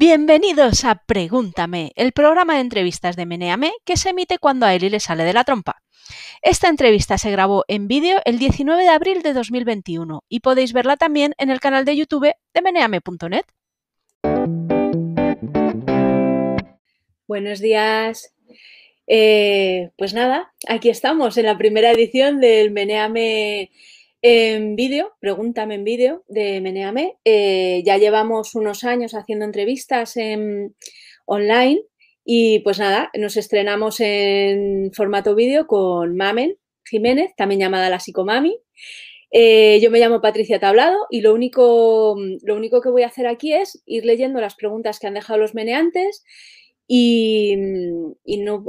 Bienvenidos a Pregúntame, el programa de entrevistas de Meneame que se emite cuando a Eli le sale de la trompa. Esta entrevista se grabó en vídeo el 19 de abril de 2021 y podéis verla también en el canal de YouTube de meneame.net. Buenos días. Eh, pues nada, aquí estamos en la primera edición del Meneame en vídeo, pregúntame en vídeo de Meneame. Eh, ya llevamos unos años haciendo entrevistas en, online y pues nada, nos estrenamos en formato vídeo con Mamen Jiménez, también llamada la psicomami. Eh, yo me llamo Patricia Tablado y lo único, lo único que voy a hacer aquí es ir leyendo las preguntas que han dejado los meneantes y, no,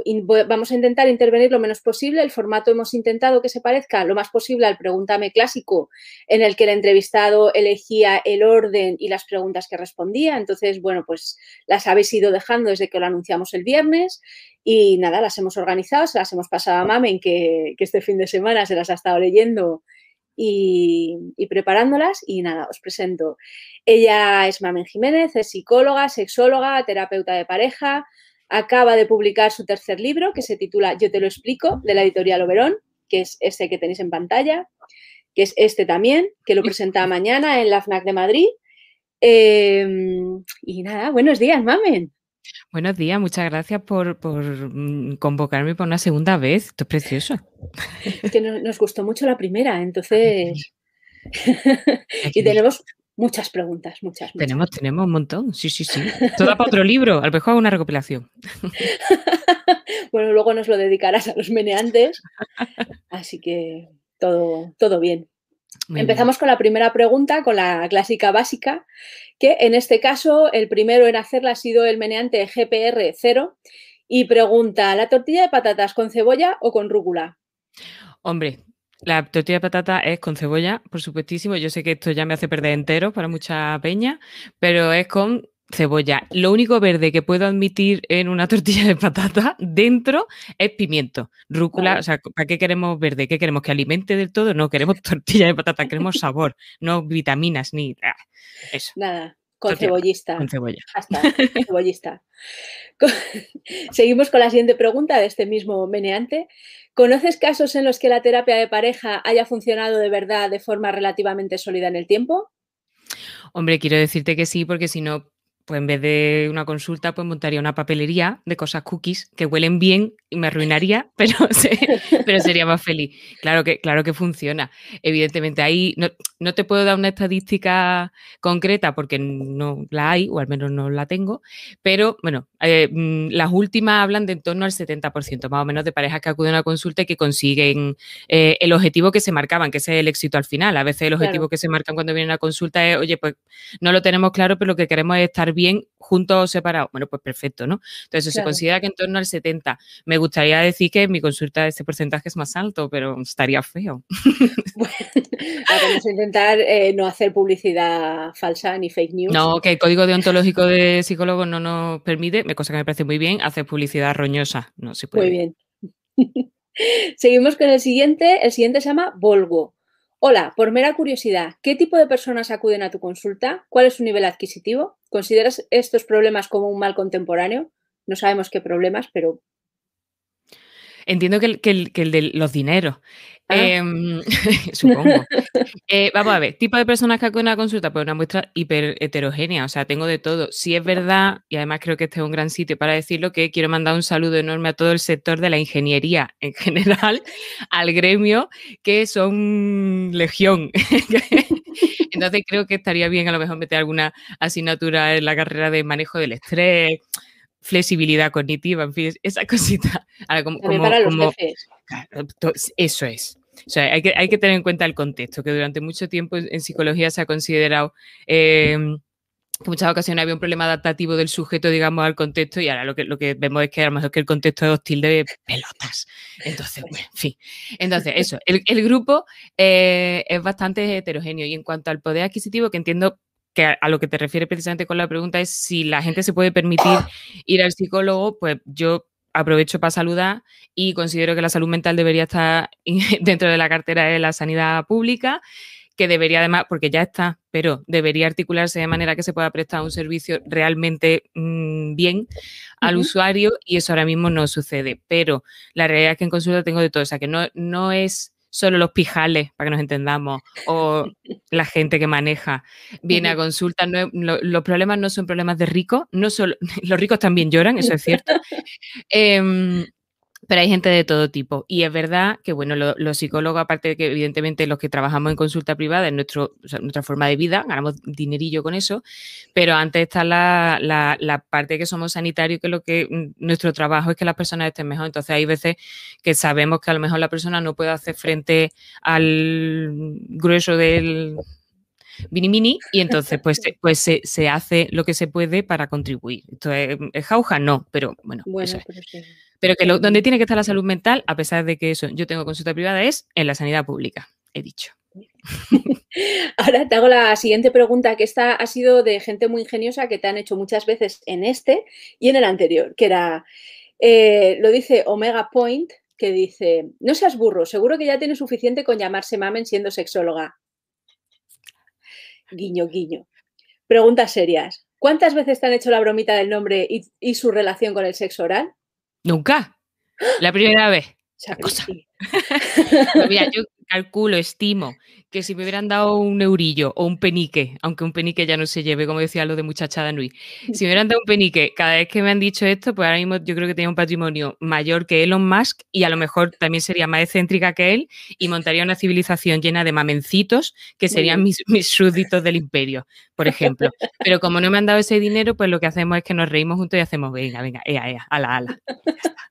vamos a intentar intervenir lo menos posible. El formato hemos intentado que se parezca lo más posible al pregúntame clásico, en el que el entrevistado elegía el orden y las preguntas que respondía. Entonces, bueno, pues las habéis ido dejando desde que lo anunciamos el viernes y nada, las hemos organizado, se las hemos pasado a Mamen, que este fin de semana se las ha estado leyendo y, preparándolas. Y nada, os presento. Ella es Mamen Jiménez, es psicóloga, sexóloga, terapeuta de pareja. Acaba de publicar su tercer libro que se titula Yo te lo explico, de la editorial Oberón, que es este que tenéis en pantalla, que es este también, que lo presenta mañana en la FNAC de Madrid. Em, y nada, buenos días, Mamen. Buenos días, muchas gracias por, mm, convocarme por una segunda vez. Esto es precioso. que nos gustó mucho la primera, entonces. y tenemos muchas preguntas, muchas, Tenemos, tenemos un montón, sí, sí, sí. Toda para otro libro, a lo mejor una recopilación. bueno, luego nos lo dedicarás a los meneantes, así que todo, todo bien. Empezamos con la primera pregunta, con la clásica básica, que en este caso el primero en hacerla ha sido el meneante GPR0 y pregunta, ¿la tortilla de patatas con cebolla o con rúcula? Hombre, la tortilla de patata es con cebolla, por supuestísimo. Yo sé que esto ya me hace perder entero para mucha peña, pero es con cebolla. Lo único verde que puedo admitir en una tortilla de patata dentro es pimiento, rúcula. O sea, ¿para qué queremos verde? ¿Qué queremos? ¿Que alimente del todo? No, queremos tortilla de patata, queremos sabor, no vitaminas ni. Eso. Nada. Con cebollista. Con cebolla. Hasta, cebollista. Seguimos con la siguiente pregunta de este mismo meneante. ¿Conoces casos en los que la terapia de pareja haya funcionado de verdad de forma relativamente sólida en el tiempo? Hombre, quiero decirte que sí, porque si no, pues en vez de una consulta, pues montaría una papelería de cosas cookies que huelen bien y me arruinaría, pero, pero sería más feliz. Claro que, claro que funciona. Evidentemente, ahí no, te puedo dar una estadística concreta porque no la hay, o al menos no la tengo, pero bueno, eh, mm, las últimas hablan de en torno al 70% más o menos de parejas que acuden a consulta y que consiguen eh, el objetivo que se marcaban, que es el éxito al final. A veces el objetivo que se marcan cuando vienen a consulta es, oye, pues no lo tenemos claro, pero lo que queremos es estar bien juntos o separados. Bueno, pues perfecto, ¿no? Entonces, se considera que en torno al 70. Me gustaría decir que en mi consulta ese porcentaje es más alto, pero estaría feo. Bueno, vamos a intentar eh, no hacer publicidad falsa ni fake news. No, que el código deontológico de psicólogo no nos permite, cosa que me parece muy bien, hacer publicidad roñosa. No se puede. Muy bien. Seguimos con el siguiente. El siguiente se llama Volvo. Hola, por mera curiosidad, ¿qué tipo de personas acuden a tu consulta? ¿Cuál es su nivel adquisitivo? ¿Consideras estos problemas como un mal contemporáneo? No sabemos qué problemas, pero... Entiendo que el, que el de los dineros. Ah. Em, supongo. Eh, vamos a ver, tipo de personas que acuden a consulta, pues una muestra hiper heterogénea, o sea, tengo de todo. Si es verdad, y además creo que este es un gran sitio para decirlo, que quiero mandar un saludo enorme a todo el sector de la ingeniería en general, al gremio, que son legión. Entonces creo que estaría bien a lo mejor meter alguna asignatura en la carrera de manejo del estrés, flexibilidad cognitiva, en fin, esa cosita. como, para los jefes. Eso es. O sea, hay que, hay que tener en cuenta el contexto, que durante mucho tiempo en psicología se ha considerado em, que en muchas ocasiones había un problema adaptativo del sujeto, digamos, al contexto, y ahora lo que, lo que vemos es que a lo mejor que el contexto es hostil de pelotas. Entonces, bueno, en fin. Entonces, eso, el, grupo eh, es bastante heterogéneo. Y en cuanto al poder adquisitivo, que entiendo que a, lo que te refiere precisamente con la pregunta es si la gente se puede permitir ir al psicólogo, pues yo aprovecho para saludar y considero que la salud mental debería estar dentro de la cartera de la sanidad pública que debería además, porque ya está, pero debería articularse de manera que se pueda prestar un servicio realmente mm, bien al usuario y eso ahora mismo no sucede. Pero la realidad es que en consulta tengo de todo, o sea que no, no es solo los pijales, para que nos entendamos, o la gente que maneja viene a consulta. los problemas no son problemas de ricos, no solo, los ricos también lloran, eso es cierto. Em, pero hay gente de todo tipo. Y es verdad que, bueno, los, psicólogos, aparte de que evidentemente los que trabajamos en consulta privada, es nuestro, nuestra forma de vida, ganamos dinerillo con eso, pero antes está la, la, parte que somos sanitarios, que lo que mm, nuestro trabajo es que las personas estén mejor. Entonces hay veces que sabemos que a lo mejor la persona no puede hacer frente al grueso del mini mini y entonces pues, pues se, se, hace lo que se puede para contribuir. Esto es, jauja, no, pero bueno. bueno pero que donde tiene que estar la salud mental, a pesar de que eso yo tengo consulta privada, es en la sanidad pública, he dicho. Ahora te hago la siguiente pregunta, que esta ha sido de gente muy ingeniosa que te han hecho muchas veces en este y en el anterior, que era, eh, lo dice Omega Point, que dice, no seas burro, seguro que ya tienes suficiente con llamarse mamen siendo sexóloga. Guiño, guiño. Preguntas serias. ¿Cuántas veces te han hecho la bromita del nombre y su relación con el sexo oral? Nunca. La primera vez. Cosa. mira, yo calculo, estimo que si me hubieran dado un eurillo o un penique, aunque un penique ya no se lleve, como decía lo de muchachada Nui, si me hubieran dado un penique cada vez que me han dicho esto, pues ahora mismo yo creo que tenía un patrimonio mayor que Elon Musk y a lo mejor también sería más excéntrica que él y montaría una civilización llena de mamencitos que serían mis, súbditos del imperio, por ejemplo. Pero como no me han dado ese dinero, pues lo que hacemos es que nos reímos juntos y hacemos, venga, venga, ea, ea, ala, ala.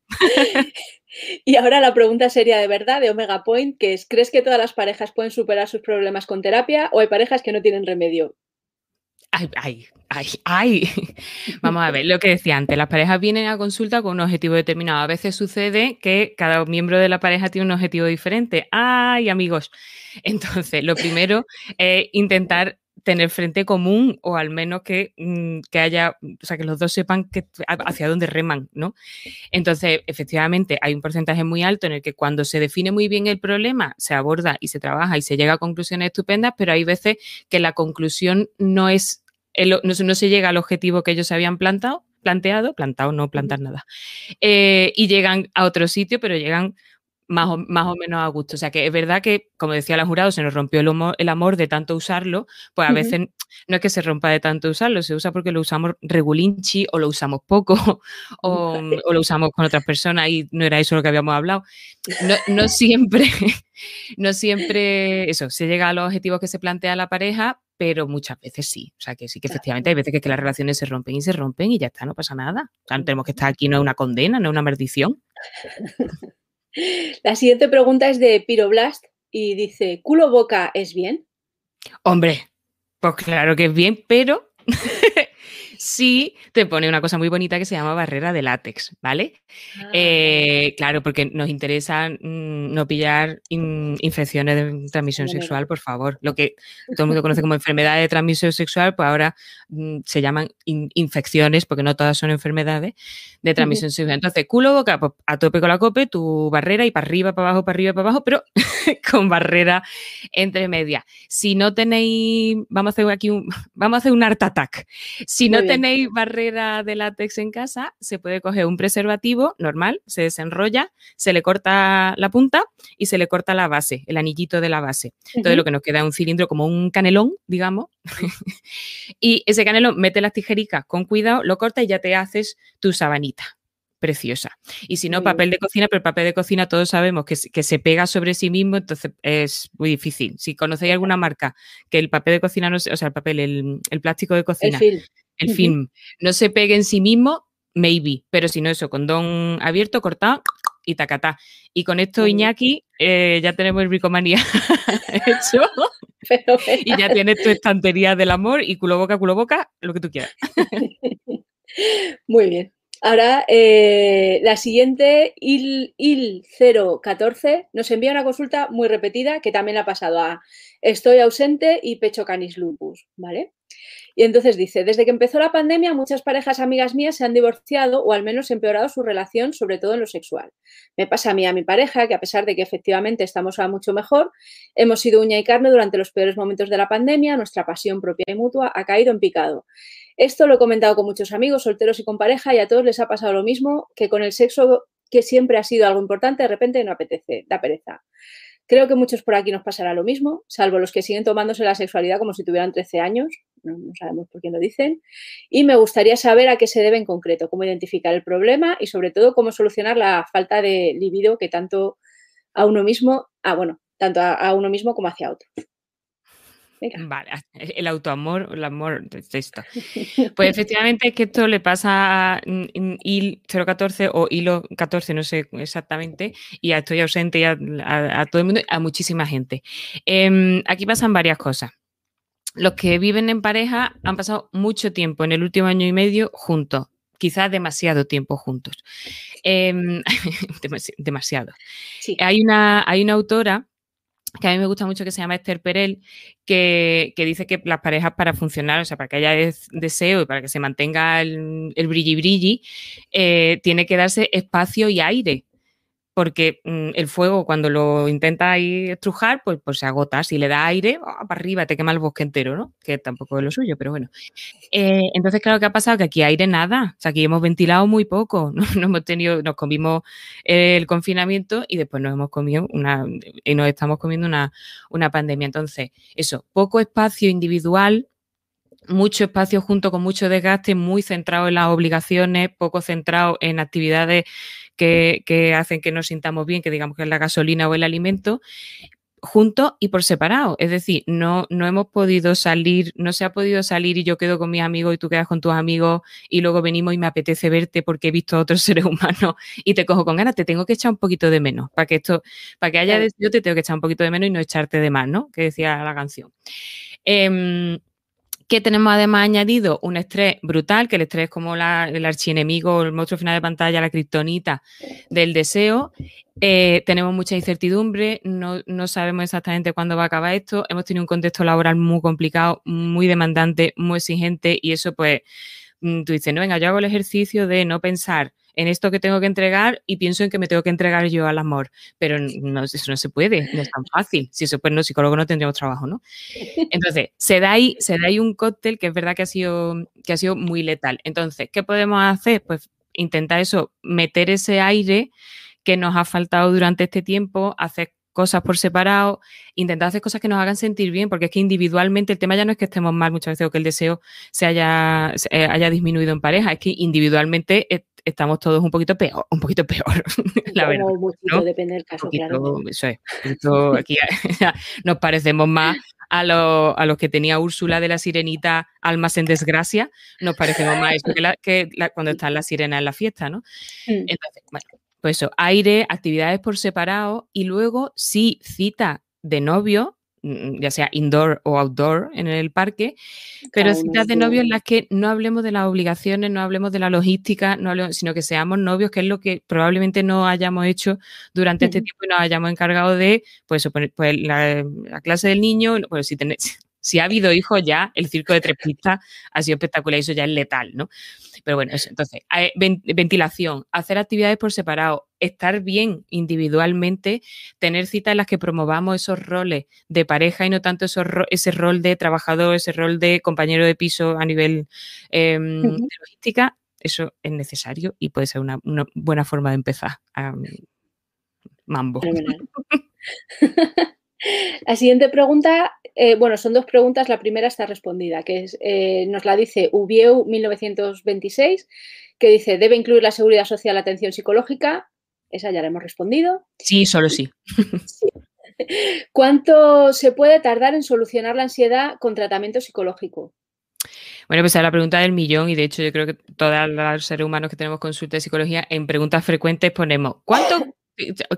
Y ahora la pregunta sería de verdad de Omega Point, que es, ¿crees que todas las parejas pueden superar sus problemas con terapia o hay parejas que no tienen remedio? Ay, ay, ay, ay. Vamos a ver, lo que decía antes, las parejas vienen a consulta con un objetivo determinado. A veces sucede que cada miembro de la pareja tiene un objetivo diferente. Ay, amigos. Entonces, lo primero es intentar tener frente común o al menos que, mm, que, haya, o sea, que los dos sepan que, hacia dónde reman, ¿no? Entonces, efectivamente, hay un porcentaje muy alto en el que cuando se define muy bien el problema, se aborda y se trabaja y se llega a conclusiones estupendas, pero hay veces que la conclusión no es, no, se llega al objetivo que ellos se habían plantado, planteado, plantado, no plantar nada, eh, y llegan a otro sitio, pero llegan más o, más o menos a gusto. O sea que es verdad que, como decía la jurado, se nos rompió el, amor de tanto usarlo, pues a veces no es que se rompa de tanto usarlo, se usa porque lo usamos regulinchi o lo usamos poco o, lo usamos con otras personas y no era eso lo que habíamos hablado. No, siempre, no siempre eso, se llega a los objetivos que se plantea la pareja, pero muchas veces sí. O sea, que sí que efectivamente hay veces que, que, las relaciones se rompen y se rompen y ya está, no pasa nada. O sea, no tenemos que estar aquí, no es una condena, no es una maldición. La siguiente pregunta es de Piroblast y dice, ¿culo boca es bien? Hombre, pues claro que es bien, pero sí te pone una cosa muy bonita que se llama barrera de látex, ¿vale? Ah. Eh, claro, porque nos interesa mm, no pillar infecciones de transmisión sexual, por favor. Lo que todo el mundo conoce como enfermedad de transmisión sexual, pues ahora mm, se llaman infecciones, porque no todas son enfermedades de transmisión sexual. Entonces, culo, boca, pues, a tope con la cope, tu barrera y para arriba, para abajo, para arriba, para abajo, pero con barrera entre medias. Si no tenéis, vamos a hacer aquí un, vamos a hacer un art attack. Si no tenéis barrera de látex en casa, se puede coger un preservativo normal, se desenrolla, se le corta la punta y se le corta la base, el anillito de la base. Entonces lo que nos queda es un cilindro como un canelón, digamos, y ese canelón mete las tijericas con cuidado, lo corta y ya te haces tu sabanita preciosa. Y si no, papel de cocina, pero el papel de cocina todos sabemos que, que, se pega sobre sí mismo, entonces es muy difícil. Si conocéis alguna marca que el papel de cocina, no o sea, el papel, el, plástico de cocina, el film, no se pegue en sí mismo, maybe, pero si no, eso, condón abierto, cortado y tacatá. Y con esto, Iñaki, eh, ya tenemos el bricomanía hecho. y ya tienes tu estantería del amor y culo boca, culo boca, lo que tú quieras. Muy bien. Ahora, eh, la siguiente, IL, IL014, nos envía una consulta muy repetida que también ha pasado a estoy ausente y pecho canis lupus, ¿vale? Y entonces dice, desde que empezó la pandemia, muchas parejas amigas mías se han divorciado o al menos empeorado su relación, sobre todo en lo sexual. Me pasa a mí a mi pareja que a pesar de que efectivamente estamos a mucho mejor, hemos sido uña y carne durante los peores momentos de la pandemia, nuestra pasión propia y mutua ha caído en picado. Esto lo he comentado con muchos amigos, solteros y con pareja, y a todos les ha pasado lo mismo, que con el sexo, que siempre ha sido algo importante, de repente no apetece, da pereza. Creo que muchos por aquí nos pasará lo mismo, salvo los que siguen tomándose la sexualidad como si tuvieran 13 años, no, sabemos por quién lo dicen, y me gustaría saber a qué se debe en concreto, cómo identificar el problema y sobre todo cómo solucionar la falta de libido que tanto a uno mismo, ah, bueno, tanto a, uno mismo como hacia otros. Vale, el autoamor, el amor de esto. Pues efectivamente es que esto le pasa a IL 014 o ILO 14, no sé exactamente, y a Estoy ausente y a, todo el mundo, a muchísima gente. Em, aquí pasan varias cosas. Los que viven en pareja han pasado mucho tiempo en el último año y medio juntos, quizás demasiado tiempo juntos. Em, demasiado. Hay, una, hay una autora que a mí me gusta mucho que se llama Esther Perel, que, dice que las parejas para funcionar, o sea, para que haya deseo y para que se mantenga el, el brilli brilli, eh, tiene que darse espacio y aire porque mm, el fuego cuando lo intenta ahí estrujar, pues, pues se agota. Si le da aire, ¡ah! para arriba, te quema el bosque entero, ¿no? Que tampoco es lo suyo, pero bueno. Eh, entonces, claro, ¿qué ha pasado? Que aquí aire nada. O sea, aquí hemos ventilado muy poco. ¿no? hemos tenido, nos comimos el confinamiento y después nos hemos comido una, y nos estamos comiendo una, una pandemia. Entonces, eso, poco espacio individual mucho espacio junto con mucho desgaste, muy centrado en las obligaciones, poco centrado en actividades que, hacen que nos sintamos bien, que digamos que es la gasolina o el alimento, juntos y por separado. Es decir, no, no hemos podido salir, no se ha podido salir y yo quedo con mis amigos y tú quedas con tus amigos y luego venimos y me apetece verte porque he visto a otros seres humanos y te cojo con ganas, te tengo que echar un poquito de menos. Para que esto, para que haya yo te tengo que echar un poquito de menos y no echarte de más, ¿no? Que decía la canción. Eh, que tenemos además añadido un estrés brutal, que el estrés es como el archienemigo, el monstruo final de pantalla, la kriptonita del deseo. Eh, tenemos mucha incertidumbre, no, no, sabemos exactamente cuándo va a acabar esto. Hemos tenido un contexto laboral muy complicado, muy demandante, muy exigente y eso pues mm, tú dices, no, venga, yo hago el ejercicio de no pensar en esto que tengo que entregar y pienso en que me tengo que entregar yo al amor. Pero no, eso no se puede, no es tan fácil. Si eso pues no, psicólogo no tendríamos trabajo, ¿no? Entonces, se da ahí, se da ahí un cóctel que es verdad que ha sido, que ha sido muy letal. Entonces, ¿qué podemos hacer? Pues intentar eso, meter ese aire que nos ha faltado durante este tiempo, hacer cosas por separado, intentar hacer cosas que nos hagan sentir bien, porque es que individualmente el tema ya no es que estemos mal muchas veces o que el deseo se haya, eh, haya disminuido en pareja, es que individualmente estamos todos un poquito peor, un poquito peor, la verdad. depende del caso, claro. Eso es, aquí nos parecemos más a, a, los que tenía Úrsula de la Sirenita, Almas en Desgracia, nos parecemos más eso que, cuando están las sirenas en la fiesta, ¿no? Mm. Entonces, bueno, pues eso, aire, actividades por separado y luego sí, cita de novio, ya sea indoor o outdoor en el parque, pero citas de novio en las que no hablemos de las obligaciones, no hablemos de la logística, no sino que seamos novios, que es lo que probablemente no hayamos hecho durante este tiempo y nos hayamos encargado de, pues, pues la, clase del niño, pues si, si ha habido hijos ya, el circo de tres pistas ha sido espectacular y eso ya es letal, ¿no? Pero bueno, eso, entonces, ventilación, hacer actividades por separado, estar bien individualmente, tener citas en las que promovamos esos roles de pareja y no tanto ese rol de trabajador, ese rol de compañero de piso a nivel em, de logística, eso es necesario y puede ser una, buena forma de empezar. A, mambo. La siguiente pregunta, eh, bueno, son dos preguntas. La primera está respondida, que es, eh, nos la dice Ubieu 1926, que dice, ¿debe incluir la seguridad social la atención psicológica? Esa ya la hemos respondido. Sí, solo sí. ¿Cuánto se puede tardar en solucionar la ansiedad con tratamiento psicológico? Bueno, pues es la pregunta del millón y de hecho yo creo que todos los seres humanos que tenemos consulta de psicología en preguntas frecuentes ponemos ¿cuánto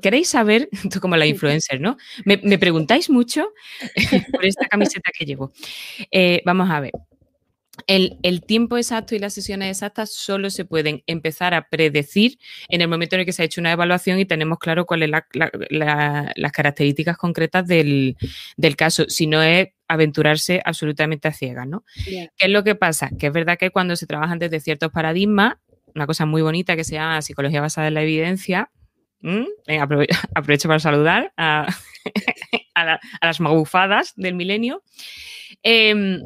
¿Queréis saber, como la influencer, ¿no? Me, preguntáis mucho por esta camiseta que llevo. Eh, vamos a ver. El, tiempo exacto y las sesiones exactas solo se pueden empezar a predecir en el momento en el que se ha hecho una evaluación y tenemos claro cuáles son las características concretas del, caso. Si no es aventurarse absolutamente a ciegas, ¿no? ¿Qué es lo que pasa? Que es verdad que cuando se trabajan desde ciertos paradigmas, una cosa muy bonita que se llama psicología basada en la evidencia, aprovecho para saludar a, las magufadas del milenio. Em,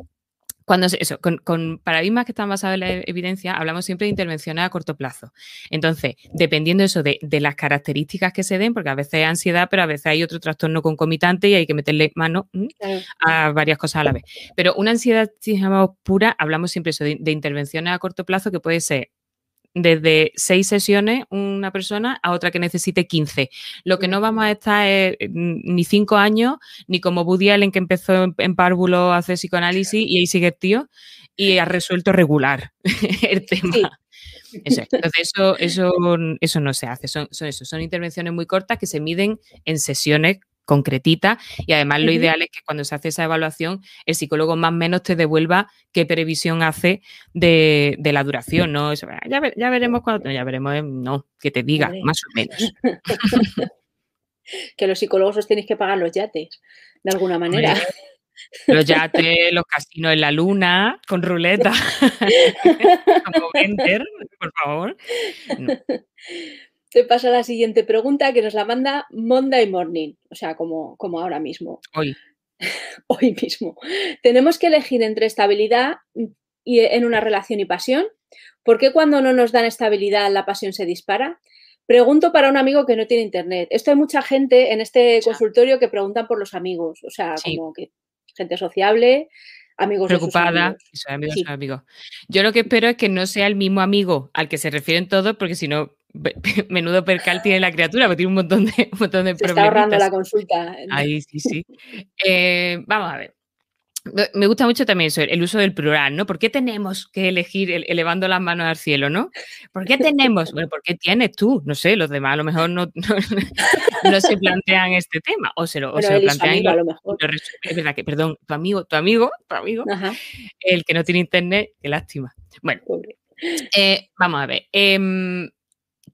cuando eso, con, paradigmas que están basados en la evidencia, hablamos siempre de intervenciones a corto plazo. Entonces, dependiendo eso de, las características que se den, porque a veces hay ansiedad, pero a veces hay otro trastorno concomitante y hay que meterle mano a varias cosas a la vez. Pero una ansiedad, si llamamos pura, hablamos siempre eso de, de intervenciones a corto plazo que puede ser desde seis sesiones una persona a otra que necesite 15. Lo que no vamos a estar es mm, ni cinco años, ni como Woody Allen que empezó en, párvulo a hacer psicoanálisis y ahí sigue el tío y ha resuelto regular el tema. Eso, entonces, eso, eso, eso no se hace. Son, son, eso, son intervenciones muy cortas que se miden en sesiones concretita y además lo ideal es que cuando se hace esa evaluación el psicólogo más o menos te devuelva qué previsión hace de, la duración, ¿no? ya, veremos cuando, ya veremos, eh, no, que te diga, más o menos. que los psicólogos os tenéis que pagar los yates, de alguna manera. Los yates, los casinos en la luna, con ruleta, como por favor. Te paso a la siguiente pregunta que nos la manda Monday Morning, o sea, como, como ahora mismo. Hoy. Hoy mismo. Tenemos que elegir entre estabilidad y en una relación y pasión. ¿Por qué cuando no nos dan estabilidad la pasión se dispara? Pregunto para un amigo que no tiene internet. Esto hay mucha gente en este consultorio que preguntan por los amigos, o sea, como que gente sociable, amigos preocupada, amigos, amigos. Yo lo que espero es que no sea el mismo amigo al que se refieren todos, porque si no menudo percal tiene la criatura, porque tiene un montón de, un montón de Se Está ahorrando la consulta. Ahí sí, sí. Eh, vamos a ver. Me gusta mucho también eso, el uso del plural, ¿no? ¿Por qué tenemos que elegir elevando las manos al cielo, ¿no? ¿Por qué tenemos? Bueno, ¿por qué tienes tú? No sé, los demás a lo mejor no, no, se plantean este tema o se lo, plantean a lo mejor. es verdad que, perdón, tu amigo, tu amigo, tu amigo, el que no tiene internet, qué lástima. Bueno, eh, vamos a ver. Em,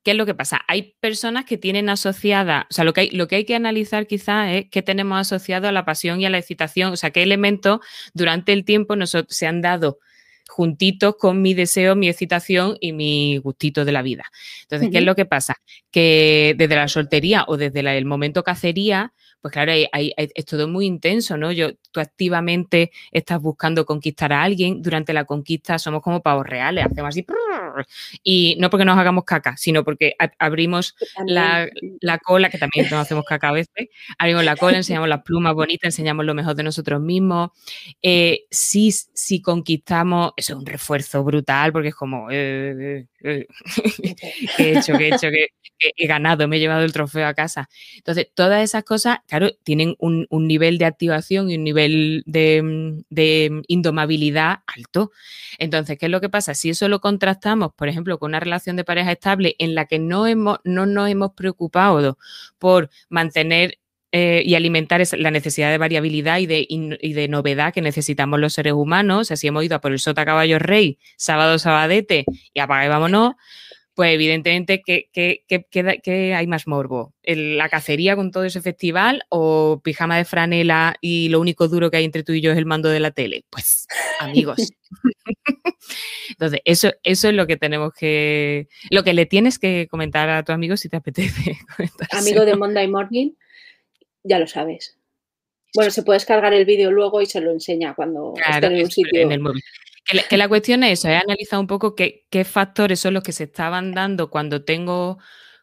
¿qué es lo que pasa? Hay personas que tienen asociada, o sea, lo que hay, lo que, hay que analizar quizás es qué tenemos asociado a la pasión y a la excitación, o sea, qué elementos durante el tiempo nos, se han dado juntitos con mi deseo, mi excitación y mi gustito de la vida. Entonces, ¿qué es lo que pasa? Que desde la soltería o desde el momento cacería, pues claro, es todo muy intenso, ¿no? Yo, tú activamente estás buscando conquistar a alguien, durante la conquista somos como pavos reales, hacemos así, y no porque nos hagamos caca, sino porque abrimos la, cola, que también nos hacemos caca a veces, abrimos la cola, enseñamos las plumas bonitas, enseñamos lo mejor de nosotros mismos. Eh, si, si conquistamos, eso es un refuerzo brutal, porque es como, eh, eh, he hecho, que he hecho, que he ganado, me he llevado el trofeo a casa. Entonces, todas esas cosas, claro, tienen un, nivel de activación y un nivel de, de, indomabilidad alto. Entonces, ¿qué es lo que pasa? Si eso lo contrastamos, por ejemplo, con una relación de pareja estable en la que no, hemos, no nos hemos preocupado por mantener eh, y alimentar la necesidad de variabilidad y de, y de, novedad que necesitamos los seres humanos. Así hemos ido a por el sota caballo rey, sábado, sabadete y apaga y vámonos. Pues evidentemente, ¿qué, qué, hay más morbo? ¿La cacería con todo ese festival o pijama de franela y lo único duro que hay entre tú y yo es el mando de la tele? Pues, amigos. Entonces, eso, eso es lo que tenemos que, lo que le tienes que comentar a tu amigo si te apetece. Amigo de Monday Morning, ya lo sabes. Bueno, se puede descargar el vídeo luego y se lo enseña cuando esté en un sitio. En el móvil. Que, la cuestión es eso, he analizado un poco qué, factores son los que se estaban dando cuando tengo,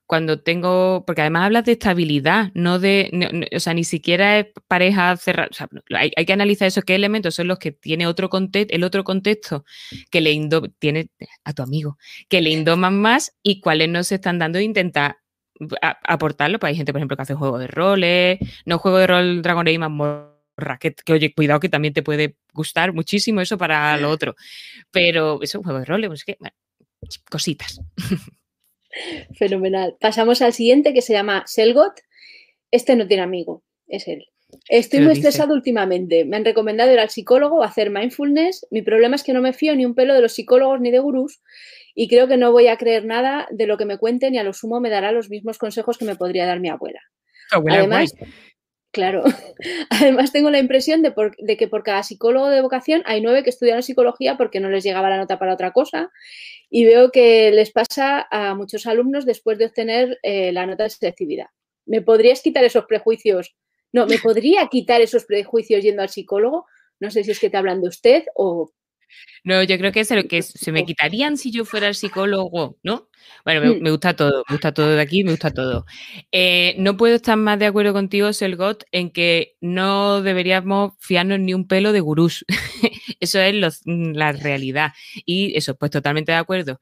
cuando tengo, porque además hablas de estabilidad, no de, o sea, ni siquiera es pareja cerrada, o sea, hay, que analizar eso, qué elementos son los que tiene otro contexto, el otro contexto que le indo, tiene a tu amigo, que le indoman más y cuáles no se están dando intentar aportarlo, pues hay gente, por ejemplo, que hace juego de roles, no juego de rol Dragon Age que, oye, cuidado que también te puede gustar muchísimo eso para lo otro. Pero es un juego de roles, pues que, cositas. Fenomenal. Pasamos al siguiente que se llama Selgot. Este no tiene amigo, es él. Estoy muy estresado últimamente. Me han recomendado ir al psicólogo o hacer mindfulness. Mi problema es que no me fío ni un pelo de los psicólogos ni de gurús y creo que no voy a creer nada de lo que me cuenten y a lo sumo me dará los mismos consejos que me podría dar mi abuela. Además, Claro. Además, tengo la impresión de, que por cada psicólogo de vocación hay nueve que estudian psicología porque no les llegaba la nota para otra cosa. Y veo que les pasa a muchos alumnos después de obtener eh, la nota de selectividad. ¿Me podrías quitar esos prejuicios? No, ¿me podría quitar esos prejuicios yendo al psicólogo? No sé si es que te hablan de usted o no, yo creo que es lo que se me quitarían si yo fuera el psicólogo, ¿no? Bueno, me, mm. gusta todo, me gusta todo de aquí, me gusta todo. Eh, no puedo estar más de acuerdo contigo, Selgot, en que no deberíamos fiarnos ni un pelo de gurús. eso es mm, la realidad. Y eso, pues totalmente de acuerdo.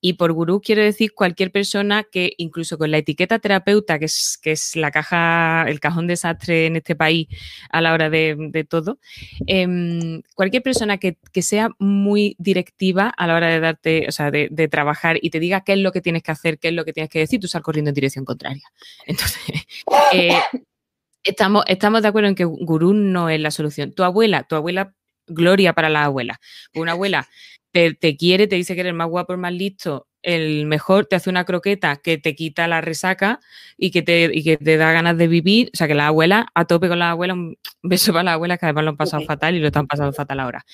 Y por gurú quiero decir cualquier persona que incluso con la etiqueta terapeuta, que es, que es la caja, el cajón desastre en este país a la hora de, todo, em, cualquier persona que, sea muy directiva a la hora de darte, o sea, de, trabajar y te diga qué es lo que tienes que hacer, qué es lo que tienes que decir, tú sal corriendo en dirección contraria. Entonces, eh, estamos, estamos de acuerdo en que gurú no es la solución. Tu abuela, tu abuela gloria para la abuela. Una abuela te, te, quiere, te dice que eres más guapo, más listo, el mejor te hace una croqueta que te quita la resaca y que te, y que te da ganas de vivir. O sea, que la abuela, a tope con la abuela, un beso para la abuela, que además lo han pasado fatal y lo están pasando fatal ahora.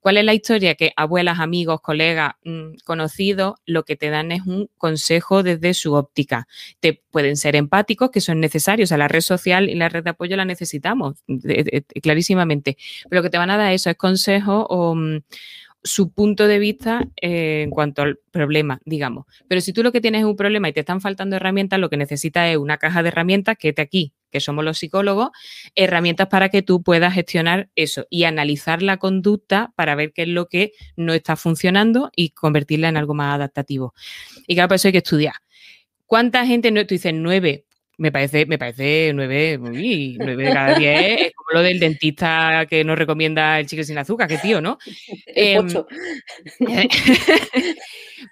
¿Cuál es la historia? Que abuelas, amigos, colegas, mm, conocidos, lo que te dan es un consejo desde su óptica. Te pueden ser empáticos, que son necesarios. O sea, la red social y la red de apoyo la necesitamos, clarísimamente. Pero lo que te van a dar eso es consejo o mm, su punto de vista eh, en cuanto al problema, digamos. Pero si tú lo que tienes es un problema y te están faltando herramientas, lo que necesitas es una caja de herramientas que te aquí, que somos los psicólogos, herramientas para que tú puedas gestionar eso y analizar la conducta para ver qué es lo que no está funcionando y convertirla en algo más adaptativo. Y claro, por eso hay que estudiar. ¿Cuánta gente, no, tú dices nueve, me parece, me parece nueve, nueve de cada diez, es como lo del dentista que nos recomienda el chicle sin azúcar, qué tío, ¿no? Em,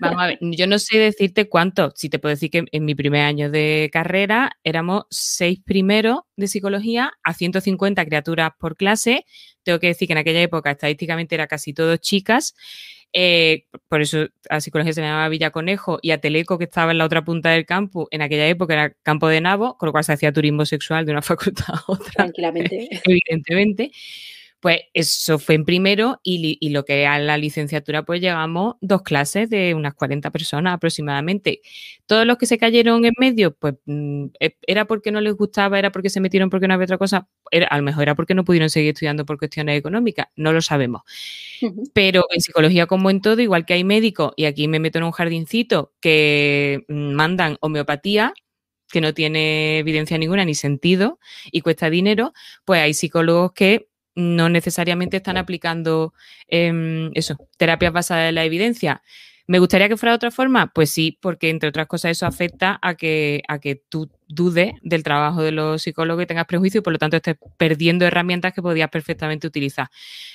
vamos a ver, yo no sé decirte cuánto, si te puedo decir que en mi primer año de carrera éramos seis primeros de psicología a 150 criaturas por clase. Tengo que decir que en aquella época estadísticamente era casi todo chicas. Eh, por eso a psicología se llamaba Villa Conejo y a Teleco, que estaba en la otra punta del campo, en aquella época era campo de Nabo, con lo cual se hacía turismo sexual de una facultad a otra. Tranquilamente. Evidentemente. Pues eso fue en primero y, lo que a la licenciatura pues llegamos dos clases de unas 40 personas aproximadamente. Todos los que se cayeron en medio, pues mm, e, era porque no les gustaba, era porque se metieron porque no había otra cosa, era, a lo mejor era porque no pudieron seguir estudiando por cuestiones económicas, no lo sabemos. Pero en psicología como en todo, igual que hay médicos, y aquí me meto en un jardincito, que mm, mandan homeopatía, que no tiene evidencia ninguna ni sentido y cuesta dinero, pues hay psicólogos que no necesariamente están aplicando em, eso, terapias basadas en la evidencia. ¿Me gustaría que fuera de otra forma? Pues sí, porque entre otras cosas eso afecta a que, a que tú dudes del trabajo de los psicólogos y tengas prejuicio y por lo tanto estés perdiendo herramientas que podías perfectamente utilizar.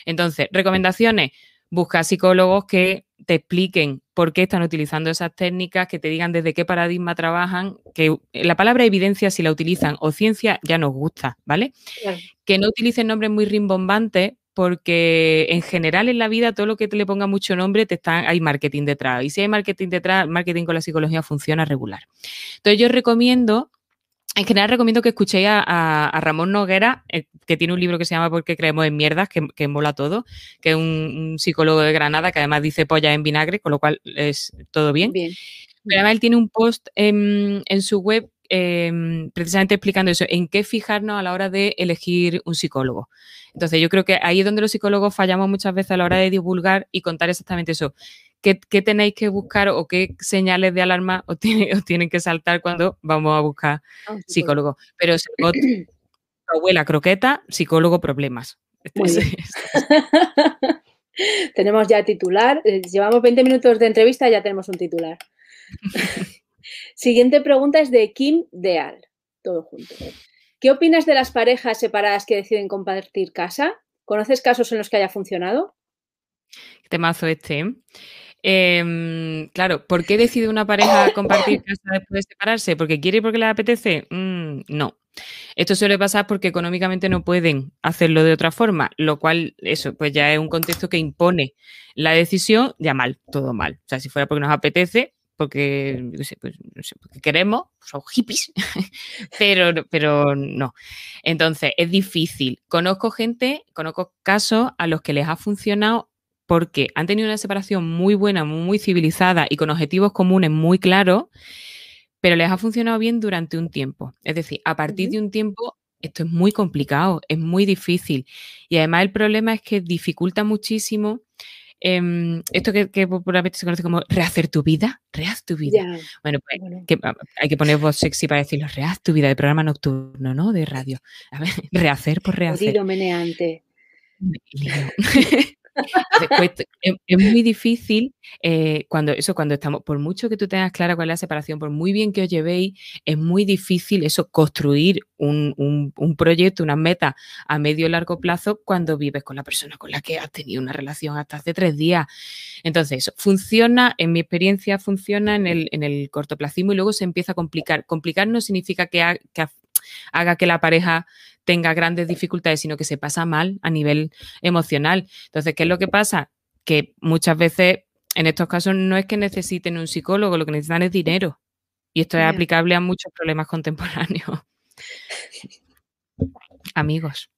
Entonces, recomendaciones, busca psicólogos que te expliquen por qué están utilizando esas técnicas, que te digan desde qué paradigma trabajan, que la palabra evidencia si la utilizan o ciencia ya nos gusta, ¿vale? Que no utilicen nombres muy rimbombantes porque en general en la vida todo lo que te le ponga mucho nombre te está, hay marketing detrás. Y si hay marketing detrás, marketing con la psicología funciona regular. Entonces yo recomiendo en general recomiendo que escuchéis a, Ramón Noguera, eh, que tiene un libro que se llama Porque creemos en mierdas, que, mola todo, que es un, psicólogo de Granada que además dice polla en vinagre, con lo cual es todo bien. bien. Pero además él tiene un post en, su web em, precisamente explicando eso, en qué fijarnos a la hora de elegir un psicólogo. Entonces yo creo que ahí es donde los psicólogos fallamos muchas veces a la hora de divulgar y contar exactamente eso qué, tenéis que buscar o qué señales de alarma os, tienen que saltar cuando vamos a buscar ah, psicólogo. Pero abuela croqueta, psicólogo problemas. tenemos ya titular. Eh, llevamos 20 minutos de entrevista y ya tenemos un titular. Siguiente pregunta es de Kim Deal. Todo junto. ¿Qué opinas de las parejas separadas que deciden compartir casa? ¿Conoces casos en los que haya funcionado? Temazo este. ¿Eh? Em, claro, ¿por qué decide una pareja compartir casa después de separarse? ¿Porque quiere y porque le apetece? Mm, no. Esto suele pasar porque económicamente no pueden hacerlo de otra forma, lo cual, eso, pues ya es un contexto que impone la decisión, ya mal, todo mal. O sea, si fuera porque nos apetece, porque, pues, queremos, somos hippies, pero, pero no. Entonces, es difícil. Conozco gente, conozco casos a los que les ha funcionado porque han tenido una separación muy buena, muy civilizada y con objetivos comunes muy claros, pero les ha funcionado bien durante un tiempo. Es decir, a partir de un tiempo esto es muy complicado, es muy difícil. Y además el problema es que dificulta muchísimo em, esto que, popularmente se conoce como rehacer tu vida, rehaz tu vida. Bueno, pues ah, hay que poner voz sexy para decirlo, rehaz tu vida de programa nocturno, ¿no? De radio. A ver, rehacer por rehacer. meneante. es, muy difícil eh, cuando eso, cuando estamos, por mucho que tú tengas clara cuál es la separación, por muy bien que os llevéis, es muy difícil eso, construir un, proyecto, una meta a medio y largo plazo cuando vives con la persona con la que has tenido una relación hasta hace tres días. Entonces, eso funciona, en mi experiencia, funciona en el, en el y luego se empieza a complicar. Complicar no significa que haga que la pareja tenga grandes dificultades, sino que se pasa mal a nivel emocional. Entonces, ¿qué es lo que pasa? Que muchas veces en estos casos no es que necesiten un psicólogo, lo que necesitan es dinero. Y esto es aplicable a muchos problemas contemporáneos. Amigos.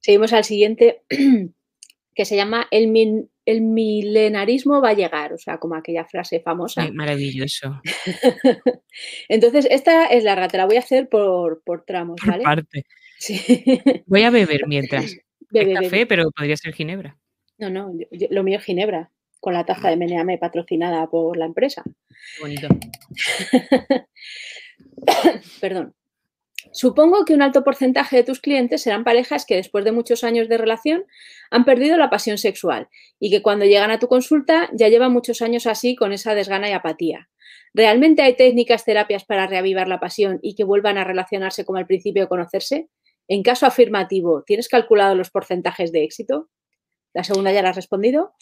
Seguimos al siguiente, que se llama el, el milenarismo va a llegar, o sea, como aquella frase famosa. maravilloso. Entonces, esta es larga, te la voy a hacer por, tramos, ¿vale? parte. Voy a beber mientras. Bebe, café, pero podría ser ginebra. No, no, lo mío es ginebra, con la taza de Meneame patrocinada por la empresa. Bonito. Perdón. Supongo que un alto porcentaje de tus clientes serán parejas que después de muchos años de relación han perdido la pasión sexual y que cuando llegan a tu consulta ya llevan muchos años así con esa desgana y apatía. ¿Realmente hay técnicas, terapias para reavivar la pasión y que vuelvan a relacionarse como al principio de conocerse? En caso afirmativo, ¿tienes calculado los porcentajes de éxito? La segunda ya la has respondido.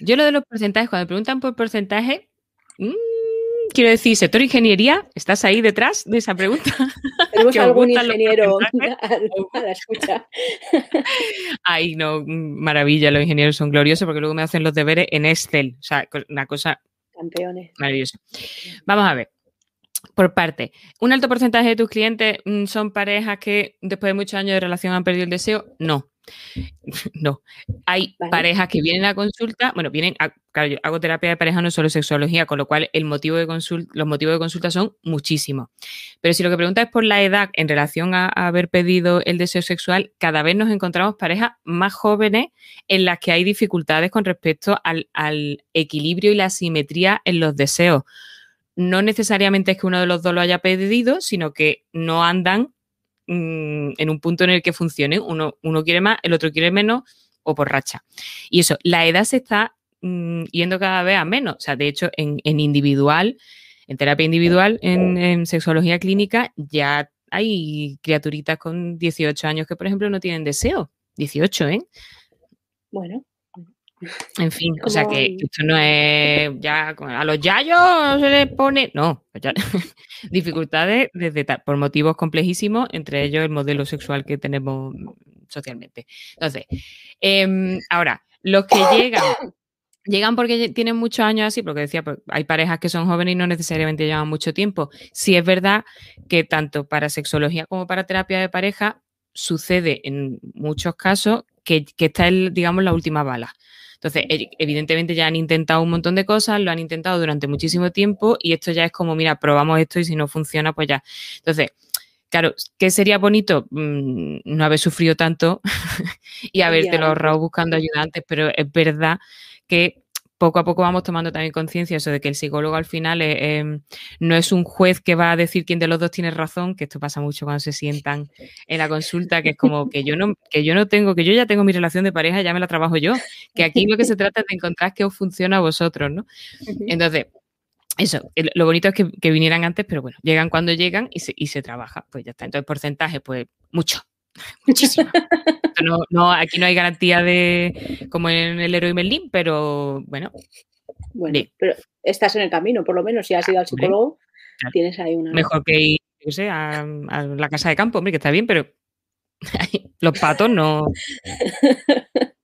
Yo lo de los porcentajes, cuando me preguntan por porcentaje, mmm, quiero decir, sector ingeniería, ¿estás ahí detrás de esa pregunta? Tenemos algún ingeniero a la escucha. Ay, no, maravilla, los ingenieros son gloriosos porque luego me hacen los deberes en Excel. O sea, una cosa Campeones. maravillosa. Vamos a ver. Por parte, un alto porcentaje de tus clientes mm, son parejas que después de muchos años de relación han perdido el deseo. No, no. Hay parejas que vienen a consulta, bueno, vienen, a, claro, yo hago terapia de pareja, no solo sexología, con lo cual el motivo de consulta, los motivos de consulta son muchísimos. Pero si lo que pregunta es por la edad en relación a, haber pedido el deseo sexual, cada vez nos encontramos parejas más jóvenes en las que hay dificultades con respecto al, al equilibrio y la simetría en los deseos. No necesariamente es que uno de los dos lo haya pedido, sino que no andan Mm, en un punto en el que funcione. Uno, uno quiere más, el otro quiere menos o por racha. Y eso, la edad se está mm, yendo cada vez a menos. O sea, de hecho, en, individual, en terapia individual, en, sexología clínica, ya hay criaturitas con 18 años que, por ejemplo, no tienen deseo. 18, ¿eh? Bueno. En fin, o sea que esto no es ya a los yayos se les pone, no, dificultades desde por motivos complejísimos, entre ellos el modelo sexual que tenemos socialmente. Entonces, em, ahora, los que llegan, llegan porque tienen muchos años así, porque decía, pues, hay parejas que son jóvenes y no necesariamente llevan mucho tiempo. Sí es verdad que tanto para sexología como para terapia de pareja sucede en muchos casos que, que está, el, digamos, la última bala. Entonces, e, evidentemente ya han intentado un montón de cosas, lo han intentado durante muchísimo tiempo y esto ya es como, mira, probamos esto y si no funciona, pues ya. Entonces, claro, ¿qué sería bonito? Mm, no haber sufrido tanto y haberte lo ahorrado buscando ayudantes, pero es verdad que poco a poco vamos tomando también conciencia eso de que el psicólogo al final em, no es un juez que va a decir quién de los dos tiene razón, que esto pasa mucho cuando se sientan en la consulta, que es como que yo no, que yo no tengo, que yo ya tengo mi relación de pareja, ya me la trabajo yo, que aquí lo que se trata es de encontrar qué os funciona a vosotros, ¿no? Entonces, eso, lo bonito es que, vinieran antes, pero bueno, llegan cuando llegan y se, y se trabaja, pues ya está. Entonces, porcentaje, pues mucho, No, aquí no hay garantía de como en el héroe Merlin, pero bueno. Bueno, pero estás en el camino, por lo menos, si has ido al psicólogo, tienes ahí una. Mejor que ir, sé, a, la casa de campo, hombre, que está bien, pero los patos no.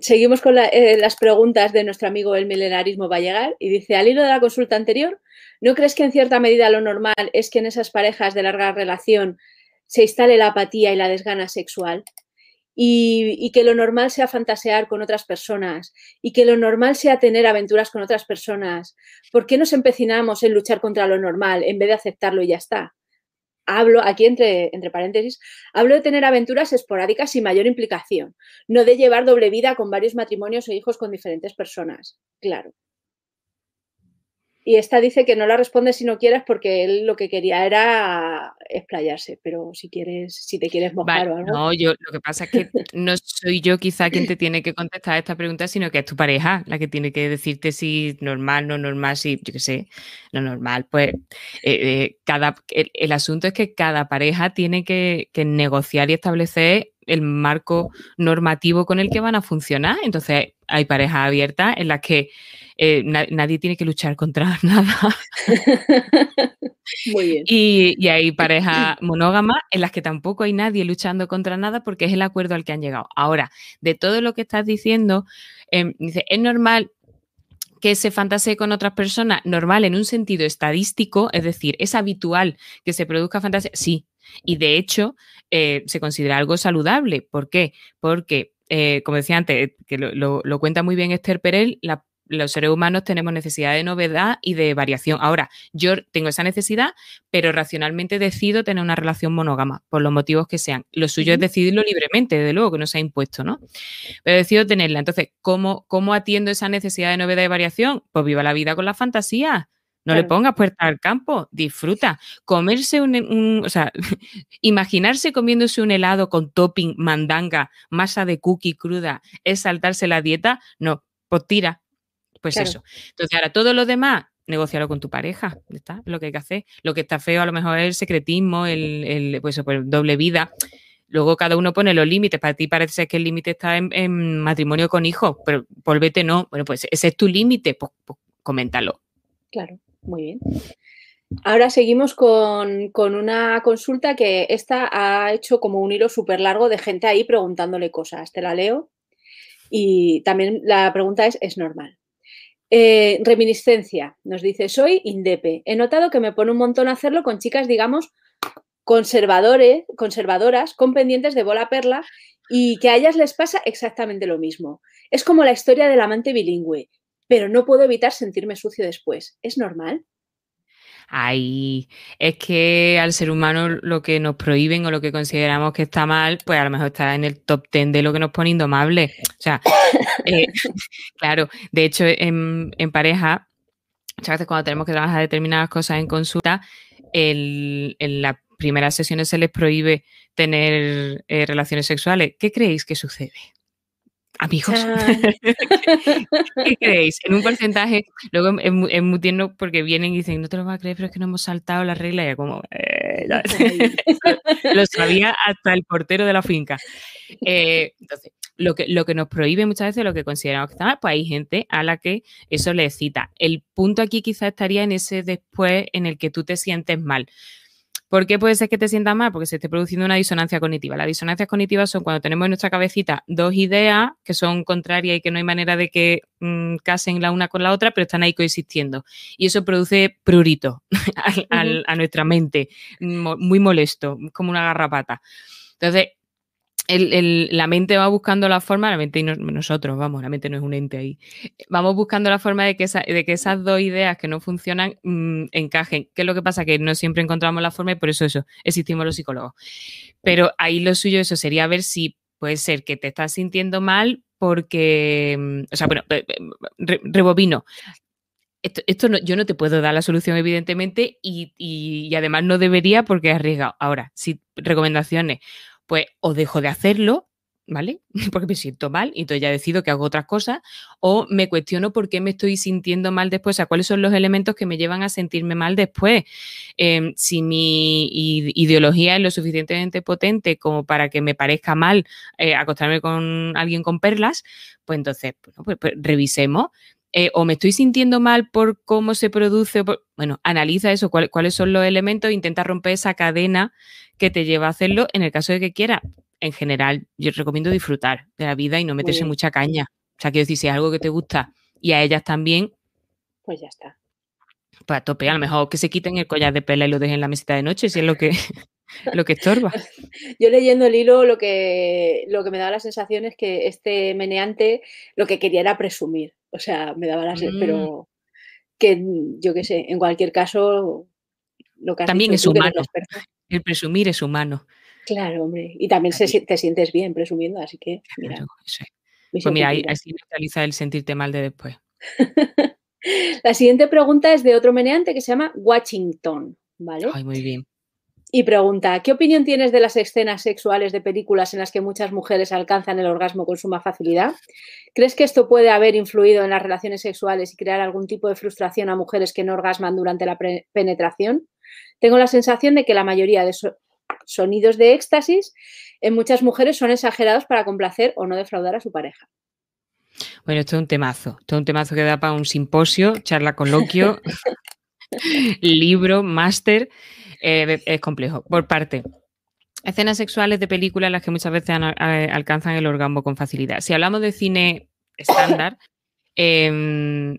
seguimos con eh, las preguntas de nuestro amigo el milenarismo va a llegar y dice, al hilo de la consulta anterior, ¿no crees que en cierta medida lo normal es que en esas parejas de larga relación se instale la apatía y la desgana sexual? y, que lo normal sea fantasear con otras personas y que lo normal sea tener aventuras con otras personas. ¿Por qué nos empecinamos en luchar contra lo normal en vez de aceptarlo y ya está? Hablo, aquí entre, entre paréntesis, hablo de tener aventuras esporádicas sin mayor implicación, no de llevar doble vida con varios matrimonios o hijos con diferentes personas. Claro, y esta dice que no la responde si no quieres porque él lo que quería era explayarse, pero si quieres, si te quieres mojar o algo. No, yo lo que pasa es que no soy yo quizá quien te tiene que contestar esta pregunta, sino que es tu pareja la que tiene que decirte si normal, no normal, si, yo qué sé, no normal. Pues eh, eh, cada, el, asunto es que cada pareja tiene que, que negociar y establecer el marco normativo con el que van a funcionar. Entonces, hay parejas abiertas en las que eh, nadie tiene que luchar contra nada. Muy bien. Y, hay parejas monógamas en las que tampoco hay nadie luchando contra nada porque es el acuerdo al que han llegado. Ahora, de todo lo que estás diciendo, em, dice, es normal que se fantasee con otras personas, normal en un sentido estadístico, es decir, es habitual que se produzca fantasía, sí, y de hecho eh, se considera algo saludable. ¿Por qué? Porque, eh, como decía antes, que lo, lo, cuenta muy bien Esther Perel, la los seres humanos tenemos necesidad de novedad y de variación. Ahora, yo tengo esa necesidad, pero racionalmente decido tener una relación monógama, por los motivos que sean. Lo suyo es decidirlo libremente, desde luego, que no sea impuesto, ¿no? Pero decido tenerla. Entonces, ¿cómo, cómo atiendo esa necesidad de novedad y variación? Pues viva la vida con la fantasía. No le pongas puerta al campo, disfruta. Comerse un, o sea, imaginarse comiéndose un helado con topping, mandanga, masa de cookie cruda, es saltarse la dieta, no, pues tira, pues eso. Entonces, ahora todo lo demás, negociarlo con tu pareja, ¿está? Lo que hay que hacer. Lo que está feo a lo mejor es el secretismo, el, pues, pues, doble vida. Luego cada uno pone los límites. Para ti parece que el límite está en, matrimonio con hijos, pero por vete no. Bueno, pues ese es tu límite, pues, pues, coméntalo. Claro, muy bien. Ahora seguimos con, con, una consulta que esta ha hecho como un hilo súper largo de gente ahí preguntándole cosas. Te la leo. Y también la pregunta es, ¿es normal? Eh, reminiscencia, nos dice, soy indepe. He notado que me pone un montón hacerlo con chicas, digamos, conservadores, conservadoras, con pendientes de bola perla y que a ellas les pasa exactamente lo mismo. Es como la historia del amante bilingüe, pero no puedo evitar sentirme sucio después. ¿Es normal? Ahí es que al ser humano lo que nos prohíben o lo que consideramos que está mal, pues a lo mejor está en el top 10 de lo que nos pone indomable. O sea, eh, claro, de hecho en, pareja, muchas veces cuando tenemos que trabajar determinadas cosas en consulta, en las primeras sesiones se les prohíbe tener eh, relaciones sexuales. ¿Qué creéis que sucede? Amigos. ¿Qué, creéis? En un porcentaje, luego es, muy, tierno porque vienen y dicen, no te lo vas a creer, pero es que no hemos saltado la regla. Y como, eh, lo sabía hasta el portero de la finca. Eh, entonces, lo que, lo que nos prohíbe muchas veces, lo que consideramos que está mal, pues hay gente a la que eso le cita. El punto aquí quizás estaría en ese después en el que tú te sientes mal. ¿Por qué puede ser que te sientas mal? Porque se esté produciendo una disonancia cognitiva. Las disonancias cognitivas son cuando tenemos en nuestra cabecita dos ideas que son contrarias y que no hay manera de que mm, casen la una con la otra, pero están ahí coexistiendo. Y eso produce prurito a nuestra mente, muy molesto, como una garrapata. Entonces, la mente va buscando la forma, la mente y nosotros, vamos, la mente no es un ente ahí, vamos buscando la forma de que, que esas dos ideas que no funcionan mm, encajen. ¿Qué es lo que pasa? Que no siempre encontramos la forma y por eso eso, existimos los psicólogos. Pero ahí lo suyo eso sería ver si puede ser que te estás sintiendo mal porque, mm, o sea, bueno, rebobino. Esto, no, yo no te puedo dar la solución, evidentemente, y, y además no debería porque es arriesgado. Ahora, si recomendaciones, pues o dejo de hacerlo, ¿vale? Porque me siento mal y entonces ya decido que hago otras cosas, o me cuestiono por qué me estoy sintiendo mal después, o sea, cuáles son los elementos que me llevan a sentirme mal después. Em, si mi ideología es lo suficientemente potente como para que me parezca mal eh, acostarme con alguien con perlas, pues entonces, pues, pues, revisemos. Eh, o me estoy sintiendo mal por cómo se produce, bueno, analiza eso, cuáles son los elementos, intenta romper esa cadena que te lleva a hacerlo en el caso de que quiera. en general, yo recomiendo disfrutar de la vida y no meterse mucha caña. O sea, quiero decir, si es algo que te gusta y a ellas también, pues ya está. Pues a tope, a lo mejor que se quiten el collar de pela y lo dejen en la mesita de noche, si es lo que, lo que estorba. Yo leyendo el hilo lo que, lo que me daba la sensación es que este meneante lo que quería era presumir. O sea, me daba la sensación, mm. pero que yo qué sé, en cualquier caso, lo que También es humano. El presumir es humano. Claro, hombre. Y también te sientes bien presumiendo, así que, mira. Pues mira, ahí, así neutraliza el sentirte mal de después. La siguiente pregunta es de otro meneante que se llama Washington, ¿vale? Ay, muy bien. Y pregunta, ¿qué opinión tienes de las escenas sexuales de películas en las que muchas mujeres alcanzan el orgasmo con suma facilidad? ¿Crees que esto puede haber influido en las relaciones sexuales y crear algún tipo de frustración a mujeres que no orgasman durante la penetración? Tengo la sensación de que la mayoría de sonidos de éxtasis en muchas mujeres son exagerados para complacer o no defraudar a su pareja. Bueno, esto es un temazo. Esto es un temazo que da para un simposio, charla coloquio, libro, máster. Eh, es complejo. Por parte, escenas sexuales de películas en las que muchas veces eh, alcanzan el orgasmo con facilidad. Si hablamos de cine estándar, em,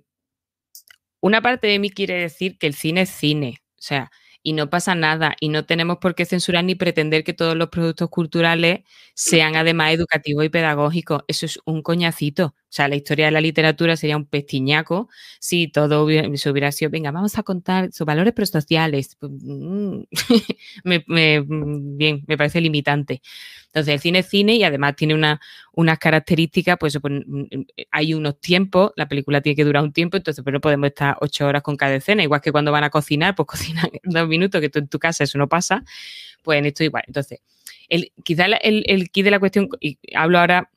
una parte de mí quiere decir que el cine es cine. O sea, y no pasa nada y no tenemos por qué censurar ni pretender que todos los productos culturales sean además educativos y pedagógicos. Eso es un coñacito. O sea, la historia de la literatura sería un pestiñaco si todo hubiera, hubiera sido, venga, vamos a contar sus valores prosociales. Pues, mm, mm, bien, me parece limitante. Entonces, el cine es cine y además tiene una, unas características, pues, pues hay unos tiempos, la película tiene que durar un tiempo, entonces pero no podemos estar ocho horas con cada escena, igual que cuando van a cocinar, pues cocinan dos minutos, que tú en tu casa eso no pasa, pues en esto igual. Entonces, el, quizá el, el key de la cuestión, y hablo ahora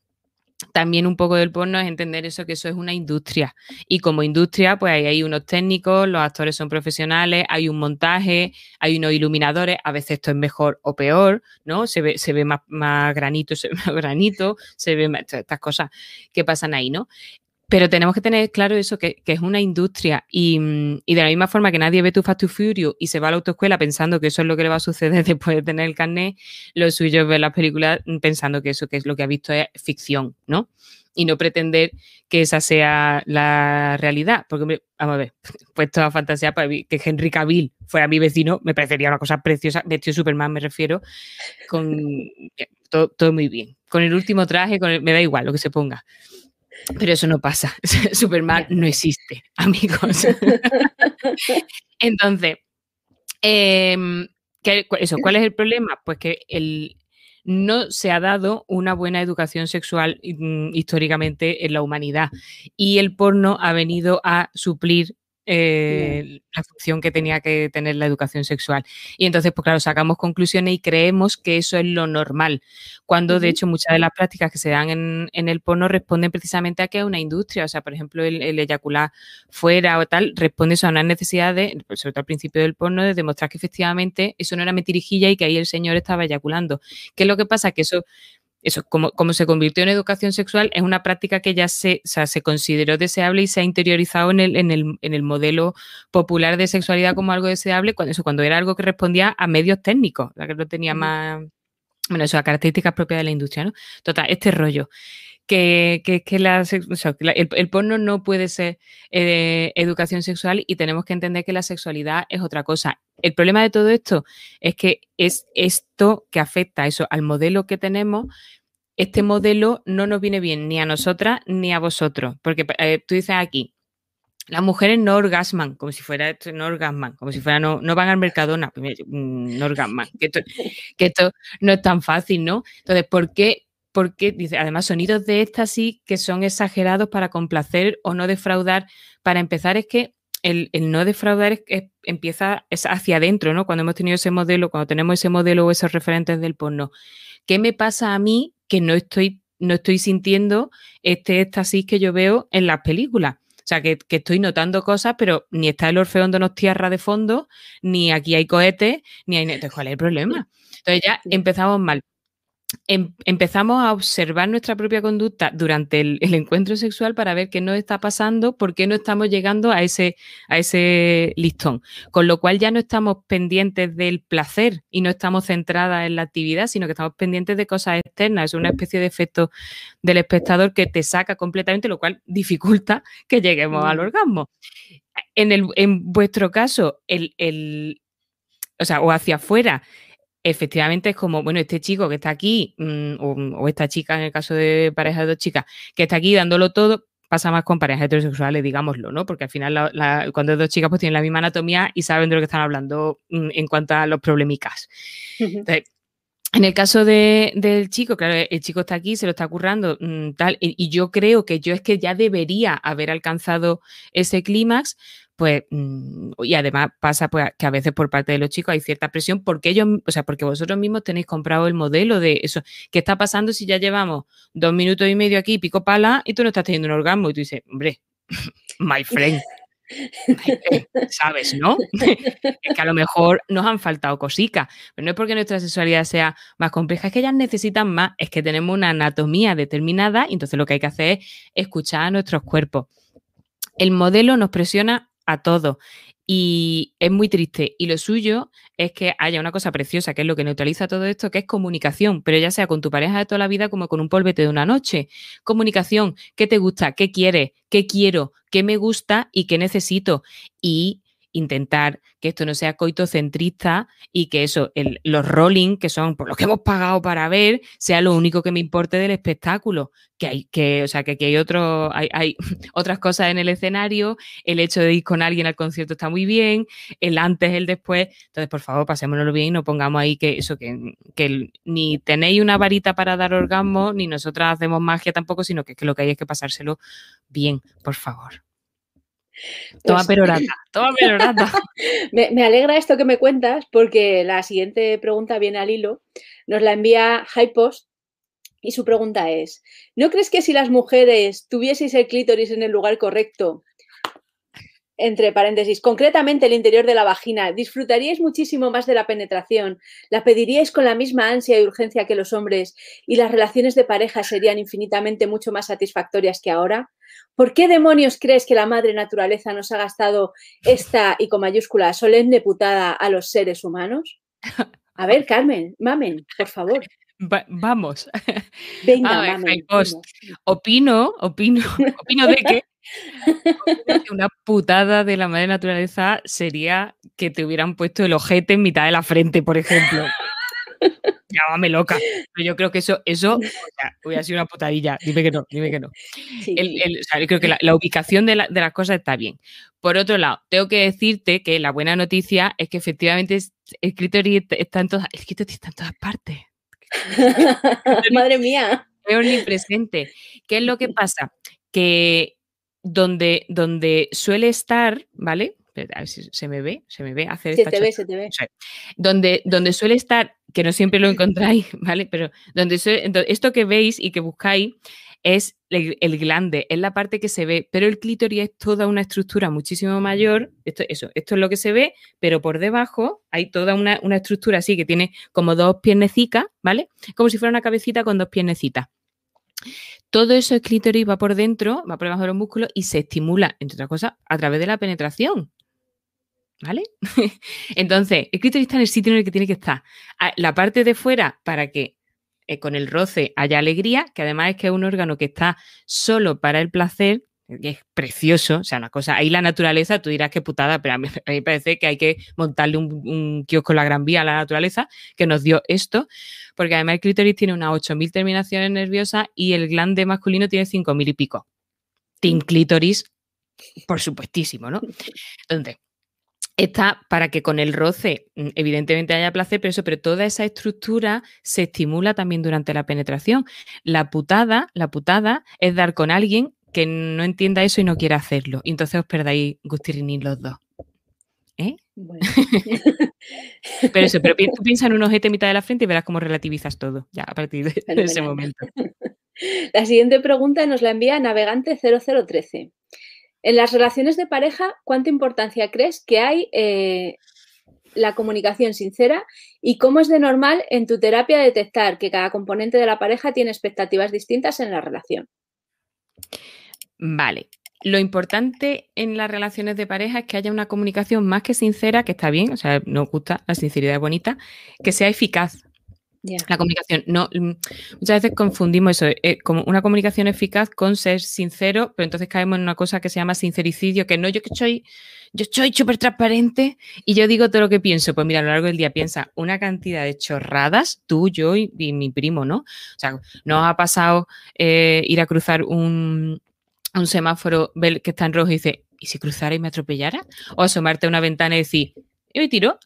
también un poco del porno es entender eso, que eso es una industria. Y como industria, pues hay, unos técnicos, los actores son profesionales, hay un montaje, hay unos iluminadores, a veces esto es mejor o peor, ¿no? Se ve, se ve más, más granito, se ve más granito, se ve más, estas cosas que pasan ahí, ¿no? Pero tenemos que tener claro eso, que, es una industria y, de la misma forma que nadie ve tu Fast to Furious y se va a la autoescuela pensando que eso es lo que le va a suceder después de tener el carnet, lo suyo es ver las películas pensando que eso que es lo que ha visto es ficción, ¿no? Y no pretender que esa sea la realidad. Porque, vamos a ver, pues toda fantasía para que Henry Cavill fuera mi vecino me parecería una cosa preciosa. Vestido Superman me refiero, con eh, todo, todo muy bien. Con el último traje, con me da igual lo que se ponga. Pero eso no pasa. Superman no existe, amigos. Entonces, em, eso, ¿cuál es el problema? Pues que no se ha dado una buena educación sexual mm, históricamente en la humanidad y el porno ha venido a suplir eh, la función que tenía que tener la educación sexual. Y entonces, pues claro, sacamos conclusiones y creemos que eso es lo normal, cuando de hecho muchas de las prácticas que se dan en, el porno responden precisamente a que es una industria, o sea, por ejemplo, el, eyacular fuera o tal, responde a una necesidad de, pues, sobre todo al principio del porno, de demostrar que efectivamente eso no era metirijilla y que ahí el señor estaba eyaculando. ¿Qué es lo que pasa? Que eso eso, como, como, se convirtió en educación sexual, es una práctica que ya se, se consideró deseable y se ha interiorizado en el, en, el, en el, modelo popular de sexualidad como algo deseable, cuando, eso, cuando era algo que respondía a medios técnicos, la que no tenía más, bueno, eso, a características propias de la industria, ¿no? Total, este rollo. Que, que, que la, el, porno no puede ser eh, educación sexual y tenemos que entender que la sexualidad es otra cosa. El problema de todo esto es que es esto que afecta eso al modelo que tenemos este modelo no nos viene bien ni a nosotras ni a vosotros. Porque eh, tú dices aquí, las mujeres no orgasman, como si fuera no orgasman, como si fuera no, no van al Mercadona, pues mm, no orgasman, que esto, esto no es tan fácil, ¿no? Entonces, ¿por qué? Porque dice, además, sonidos de éxtasis que son exagerados para complacer o no defraudar. Para empezar, es que el, no defraudar empieza es hacia adentro, ¿no? Cuando hemos tenido ese modelo, cuando tenemos ese modelo o esos referentes del porno. ¿Qué me pasa a mí que no estoy, no estoy sintiendo este éxtasis que yo veo en las películas. O sea, que, estoy notando cosas, pero ni está el Orfeón de tierra de fondo, ni aquí hay cohetes, ni hay... Entonces, ¿cuál es el problema? Entonces ya empezamos mal. Em, empezamos a observar nuestra propia conducta durante el, encuentro sexual para ver qué nos está pasando, por qué no estamos llegando a ese, a ese listón. Con lo cual ya no estamos pendientes del placer y no estamos centradas en la actividad, sino que estamos pendientes de cosas externas. Es una especie de efecto del espectador que te saca completamente, lo cual dificulta que lleguemos al mm. orgasmo. En, el, en vuestro caso, el, el, o sea, o hacia afuera, efectivamente es como, bueno, este chico que está aquí, mm, o, esta chica en el caso de pareja de dos chicas, que está aquí dándolo todo, pasa más con parejas heterosexuales, digámoslo, ¿no? Porque al final cuando es dos chicas pues tienen la misma anatomía y saben de lo que están hablando mm, en cuanto a los problemicas. en el caso del chico, claro, el chico está aquí, se lo está currando, mm, tal, y, yo creo que yo es que ya debería haber alcanzado ese clímax, pues, mm, y además pasa pues, que a veces por parte de los chicos hay cierta presión porque ellos, o sea, porque vosotros mismos tenéis comprado el modelo de eso. ¿Qué está pasando si ya llevamos dos minutos y medio aquí, pico pala, y tú no estás teniendo un orgasmo? Y tú dices, hombre, my friend. ¿Sabes, no? es que a lo mejor nos han faltado cositas, pero no es porque nuestra sexualidad sea más compleja, es que ellas necesitan más, es que tenemos una anatomía determinada y entonces lo que hay que hacer es escuchar a nuestros cuerpos. El modelo nos presiona a todo. Y es muy triste. Y lo suyo es que haya una cosa preciosa, que es lo que neutraliza todo esto, que es comunicación, pero ya sea con tu pareja de toda la vida como con un polvete de una noche. Comunicación, ¿qué te gusta? ¿Qué quieres? ¿Qué quiero? ¿Qué me gusta? ¿Y qué necesito? Y intentar que esto no sea coitocentrista y que eso, los rolling, que son por lo que hemos pagado para ver, sea lo único que me importe del espectáculo. Que hay, que, o sea, que aquí hay, otro, hay, hay, otras cosas en el escenario, el hecho de ir con alguien al concierto está muy bien, el antes, el después. Entonces, por favor, pasémonoslo bien y no pongamos ahí que eso, que, que ni tenéis una varita para dar orgasmo, ni nosotras hacemos magia tampoco, sino que lo que hay es que pasárselo bien, por favor. Toma pues perorata, toma perorata. me, me, alegra esto que me cuentas porque la siguiente pregunta viene al hilo. Nos la envía Hypost y su pregunta es, ¿no crees que si las mujeres tuvieseis el clítoris en el lugar correcto, entre paréntesis, concretamente el interior de la vagina, disfrutaríais muchísimo más de la penetración, la pediríais con la misma ansia y urgencia que los hombres y las relaciones de pareja serían infinitamente mucho más satisfactorias que ahora? ¿Por qué demonios crees que la madre naturaleza nos ha gastado esta, y con mayúscula, solemne putada a los seres humanos? A ver, Carmen, mamen, por favor. vamos. Venga, mamen, opino, opino, opino de que una putada de la madre naturaleza sería que te hubieran puesto el ojete en mitad de la frente, por ejemplo. Llámame loca. Pero yo creo que eso, eso hubiera sido una putadilla. Dime que no, dime que no. yo creo que la, ubicación de, las cosas está bien. Por otro lado, tengo que decirte que la buena noticia es que efectivamente el clítoris está en todas, está en todas partes. Madre mía. Es omnipresente. ¿Qué es lo que pasa? Que donde, donde suele estar, ¿vale? A ver si se me ve, se me ve hacer se te ve, se te ve. donde, donde suele estar, que no siempre lo encontráis, ¿vale? Pero donde esto que veis y que buscáis es el, glande, es la parte que se ve, pero el clítoris es toda una estructura muchísimo mayor. Esto, eso, esto es lo que se ve, pero por debajo hay toda una, una estructura así que tiene como dos piernecitas, ¿vale? Como si fuera una cabecita con dos piernecitas. Todo eso el clítoris va por dentro, va por debajo de los músculos y se estimula, entre otras cosas, a través de la penetración. ¿Vale? Entonces, el está en el sitio en el que tiene que estar. La parte de fuera, para que eh, con el roce haya alegría, que además es que es un órgano que está solo para el placer, es precioso, o sea, una cosa, ahí la naturaleza, tú dirás que putada, pero a mí, me parece que hay que montarle un, un kiosco en la Gran Vía a la naturaleza que nos dio esto, porque además el clítoris tiene unas 8.000 terminaciones nerviosas y el glande masculino tiene 5.000 y pico. Team clítoris, por supuestísimo, ¿no? Entonces, está para que con el roce, mm, evidentemente haya placer, pero eso, pero toda esa estructura se estimula también durante la penetración. La putada, la putada es dar con alguien que no entienda eso y no quiera hacerlo. Y entonces os perdáis Gustirini los dos. ¿Eh? pero eso, pero tú piensas en un ojete en mitad de la frente y verás cómo relativizas todo, ya a partir de, ese momento. La siguiente pregunta nos la envía Navegante 0013. En las relaciones de pareja, ¿cuánta importancia crees que hay? Eh, la comunicación sincera y cómo es de normal en tu terapia detectar que cada componente de la pareja tiene expectativas distintas en la relación. Vale. Lo importante en las relaciones de pareja es que haya una comunicación más que sincera, que está bien, o sea, nos gusta, la sinceridad es bonita, que sea eficaz. La comunicación, no, mm, muchas veces confundimos eso, eh, como una comunicación eficaz con ser sincero, pero entonces caemos en una cosa que se llama sincericidio, que no, yo que soy, yo estoy súper transparente y yo digo todo lo que pienso. Pues mira, a lo largo del día piensa una cantidad de chorradas, tú, yo y, mi primo, ¿no? O sea, nos ha pasado eh, ir a cruzar un, un semáforo, ver que está en rojo y dice, ¿y si cruzara y me atropellara? O asomarte a una ventana y decir, ¿y me tiro?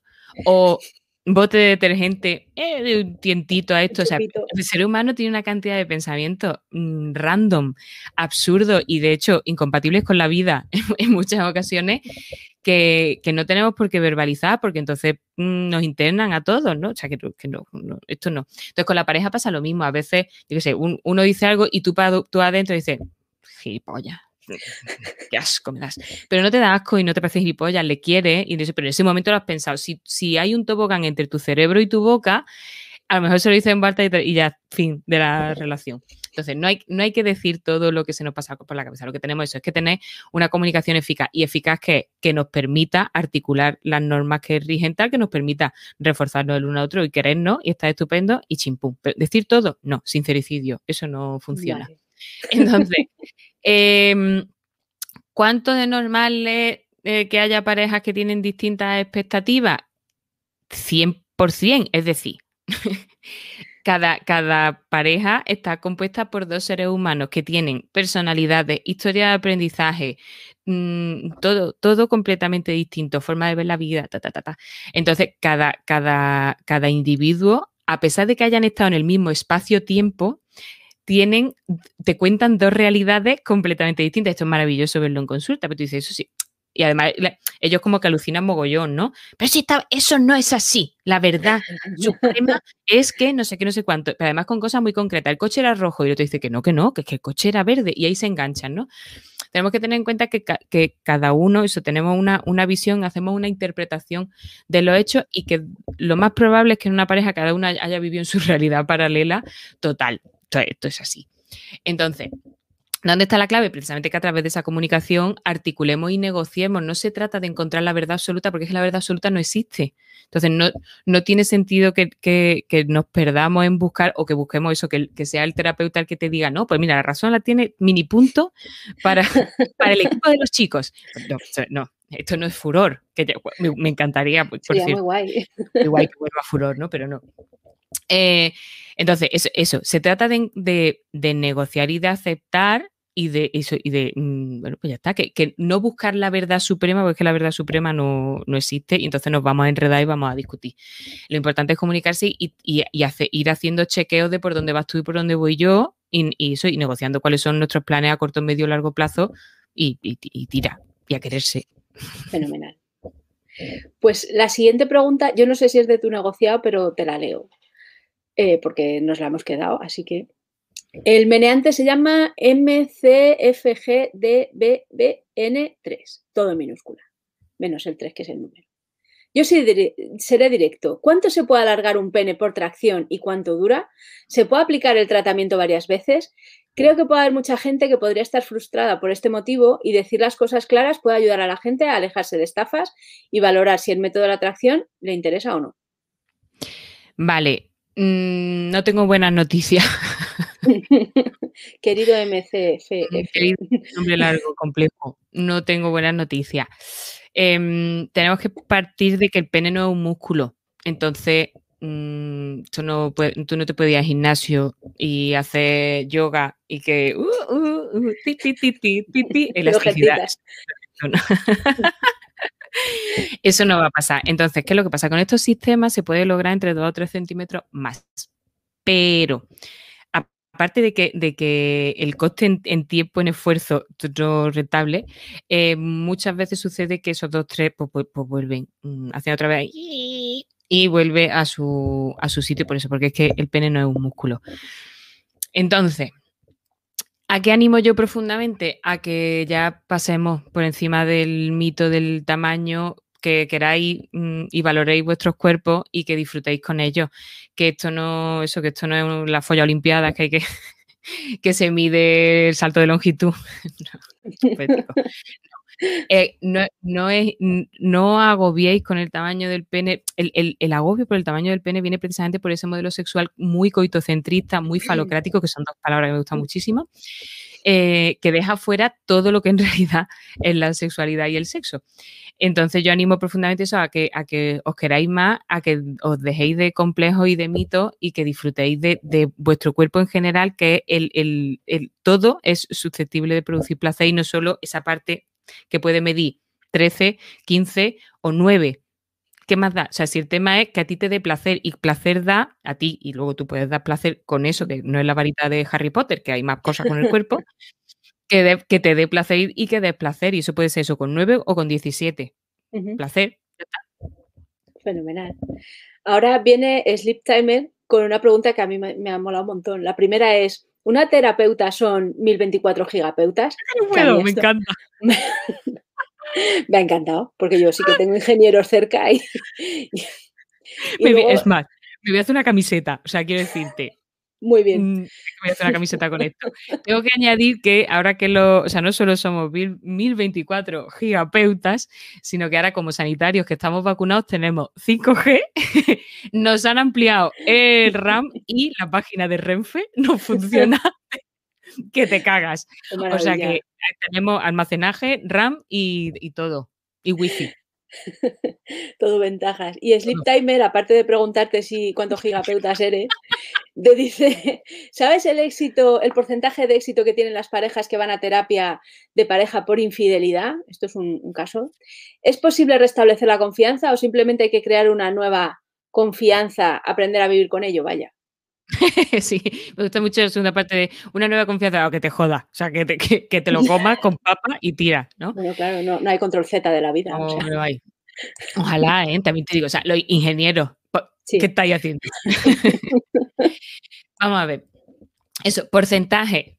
O bote de detergente, eh, de un tientito a esto. O sea, el ser humano tiene una cantidad de pensamientos mm, random, absurdos y de hecho incompatibles con la vida en, muchas ocasiones que, no tenemos por qué verbalizar porque entonces mm, nos internan a todos, ¿no? O sea, que, no, esto no. Entonces con la pareja pasa lo mismo. A veces, yo qué sé, uno dice algo y tú, tú adentro dices, gilipollas, qué asco me das. Pero no te da asco y no te parece gilipollas, le quiere, y pero en ese momento lo has pensado. Si, si hay un tobogán entre tu cerebro y tu boca, a lo mejor se lo dice en Barta y, ya, fin de la relación. Entonces, no hay, no hay que decir todo lo que se nos pasa por la cabeza. Lo que tenemos eso es que tener una comunicación eficaz y eficaz que, que nos permita articular las normas que rigen tal, que nos permita reforzarnos el uno a otro y querernos y estar estupendo y chimpum. decir todo, no, sincericidio, eso no funciona. Entonces, Em, ¿Cuánto de normal eh, que haya parejas que tienen distintas expectativas? 100%, es decir, cada, cada, pareja está compuesta por dos seres humanos que tienen personalidades, historia de aprendizaje, mm, todo, todo completamente distinto, forma de ver la vida, ta, ta, ta, Entonces, cada, cada, cada individuo, a pesar de que hayan estado en el mismo espacio-tiempo, tienen, te cuentan dos realidades completamente distintas. Esto es maravilloso verlo en consulta, pero tú dices, eso sí. Y además, ellos como que alucinan mogollón, ¿no? Pero si está, eso no es así. La verdad suprema es que no sé qué, no sé cuánto. Pero además con cosas muy concretas. El coche era rojo y el otro dice que no, que no, que, que el coche era verde. Y ahí se enganchan, ¿no? Tenemos que tener en cuenta que, que cada uno, eso, tenemos una, una, visión, hacemos una interpretación de los hechos y que lo más probable es que en una pareja cada uno haya vivido en su realidad paralela total esto, es así. Entonces, ¿Dónde está la clave? Precisamente que a través de esa comunicación articulemos y negociemos. No se trata de encontrar la verdad absoluta, porque es que la verdad absoluta no existe. Entonces, no, no tiene sentido que, nos perdamos en buscar o que busquemos eso, que, sea el terapeuta el que te diga, no, pues mira, la razón la tiene mini punto para, para el equipo de los chicos. No, esto no es furor, que me, encantaría, por, Muy guay.Igual que vuelva furor, ¿no? Pero no. Eh, entonces, eso, se trata de, negociar y de aceptar y de eso, y de, mm, bueno, pues ya está, que, no buscar la verdad suprema, porque es que la verdad suprema no, existe y entonces nos vamos a enredar y vamos a discutir. Lo importante es comunicarse y, y, ir haciendo chequeos de por dónde vas tú y por dónde voy yo y, eso, y negociando cuáles son nuestros planes a corto, medio, largo plazo y, y tira, y a quererse. Fenomenal. Pues la siguiente pregunta, yo no sé si es de tu negociado, pero te la leo. Eh, porque nos la hemos quedado, así que... El meneante se llama MCFGDBBN3, todo en minúscula, menos el 3 que es el número. Yo seré directo. ¿Cuánto se puede alargar un pene por tracción y cuánto dura? ¿Se puede aplicar el tratamiento varias veces? Creo que puede haber mucha gente que podría estar frustrada por este motivo y decir las cosas claras puede ayudar a la gente a alejarse de estafas y valorar si el método de la tracción le interesa o no. Vale, Mm, no tengo buenas noticias. Querido MCF. Querido nombre largo, complejo. No tengo buenas noticias. Em, tenemos que partir de que el pene no es un músculo. Entonces, mm, tú, no tú no te puedes ir al gimnasio y hacer yoga y que. Uh, uh, uh, ti, ti, ti, elasticidad. Eso no va a pasar. Entonces, ¿qué es lo que pasa? Con estos sistemas se puede lograr entre 2 o 3 centímetros más. Pero, aparte de que, de que el coste en, tiempo, en esfuerzo, no rentable, eh, muchas veces sucede que esos 2 3 pues, pues, pues, vuelven, mm, hacen otra vez y, vuelve a su, a su sitio por eso, porque es que el pene no es un músculo. Entonces, ¿A qué animo yo profundamente? A que ya pasemos por encima del mito del tamaño, que queráis mm, y valoréis vuestros cuerpos y que disfrutéis con ellos. Que esto no, eso, que esto no es la folla olimpiada, que hay que, que se mide el salto de longitud. Eh, no, no, es, no agobiéis con el tamaño del pene. El, el, agobio por el tamaño del pene viene precisamente por ese modelo sexual muy coitocentrista, muy falocrático, que son dos palabras que me gustan muchísimo, eh, que deja fuera todo lo que en realidad es la sexualidad y el sexo. Entonces yo animo profundamente eso a que, a que os queráis más, a que os dejéis de complejos y de mitos y que disfrutéis de, vuestro cuerpo en general, que el, el, todo es susceptible de producir placer y no solo esa parte que puede medir 13, 15 o 9. ¿Qué más da? O sea, si el tema es que a ti te dé placer y placer da a ti y luego tú puedes dar placer con eso, que no es la varita de Harry Potter, que hay más cosas con el cuerpo, que, que te dé placer y que des placer. Y eso puede ser eso con 9 o con 17. Placer. Fenomenal. Ahora viene Sleep Timer con una pregunta que a mí me, me ha molado un montón. La primera es, una terapeuta son 1024 gigapeutas. No me encanta. me ha encantado, porque yo sí que tengo ingenieros cerca y. Es más, me voy a hacer una camiseta. O sea, quiero decirte, muy bien. Mm, voy a hacer una camiseta con esto. Tengo que añadir que ahora que lo, o sea, no solo somos 1024 gigapeutas, sino que ahora como sanitarios que estamos vacunados tenemos 5G, nos han ampliado el RAM y la página de Renfe no funciona. que te cagas. O sea que tenemos almacenaje, RAM y, y todo. Y wifi. Todo ventajas. Y Sleep Timer, aparte de preguntarte si cuántos gigapeutas eres, te dice, ¿sabes el éxito, el porcentaje de éxito que tienen las parejas que van a terapia de pareja por infidelidad? Esto es un, caso. ¿Es posible restablecer la confianza o simplemente hay que crear una nueva confianza, aprender a vivir con ello? Vaya. sí, me gusta mucho la segunda parte de una nueva confianza, o que te joda, o sea, que te, que, te lo comas con papa y tira, ¿no? Bueno, claro, no, hay control Z de la vida. No, hay. Ojalá, ¿eh? también te digo, o sea, los ingenieros, ¿qué estáis haciendo? Vamos a ver. Eso, porcentaje,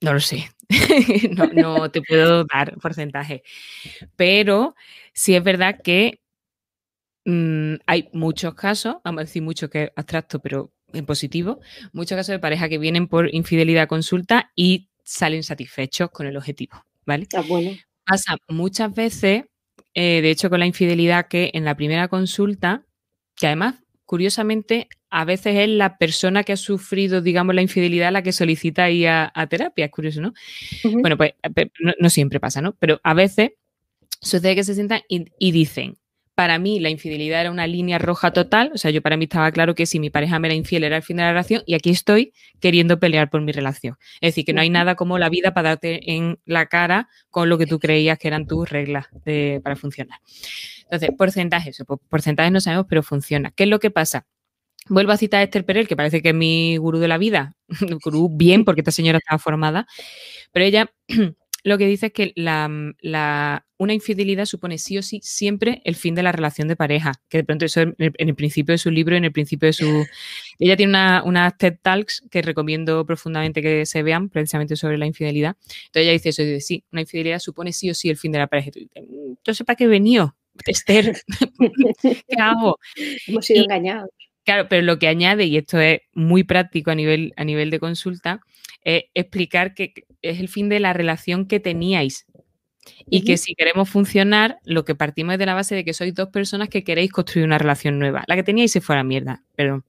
no lo sé. no, te puedo dar porcentaje. Pero sí es verdad que mm, hay muchos casos, vamos a decir mucho que es abstracto, pero en positivo, muchos casos de pareja que vienen por infidelidad a consulta y salen satisfechos con el objetivo, ¿vale? Ah, bueno. Pasa muchas veces, eh, de hecho, con la infidelidad que en la primera consulta, que además, curiosamente, a veces es la persona que ha sufrido, digamos, la infidelidad la que solicita ir a, terapia, es curioso, ¿no? Bueno, pues no, siempre pasa, ¿no? Pero a veces sucede que se sientan y dicen, para mí la infidelidad era una línea roja total, o sea, yo para mí estaba claro que si mi pareja me era infiel era el fin de la relación y aquí estoy queriendo pelear por mi relación. Es decir, que no hay nada como la vida para darte en la cara con lo que tú creías que eran tus reglas para funcionar. Entonces, porcentajes, pues, porcentajes no sabemos, pero funciona. ¿Qué es lo que pasa? Vuelvo a citar a Esther Perel, que parece que es mi gurú de la vida, gurú bien, porque esta señora estaba formada, pero ella lo que dice es que mm, la, una infidelidad supone sí o sí siempre el fin de la relación de pareja, que de pronto eso en el, principio de su libro, en el principio de su... Ella tiene unas una TED Talks que recomiendo profundamente que se vean, precisamente sobre la infidelidad. Entonces ella dice eso, dice, sí, una infidelidad supone sí o sí el fin de la pareja. Entonces, ¿para qué he venido? Esther, ¿qué hago? Hemos sido engañados. Claro, pero lo que añade, y esto es muy práctico a nivel, a nivel de consulta, es explicar que es el fin de la relación que teníais. Y que si queremos funcionar, lo que partimos es de la base de que sois dos personas que queréis construir una relación nueva. La que teníais se fue a la mierda, pero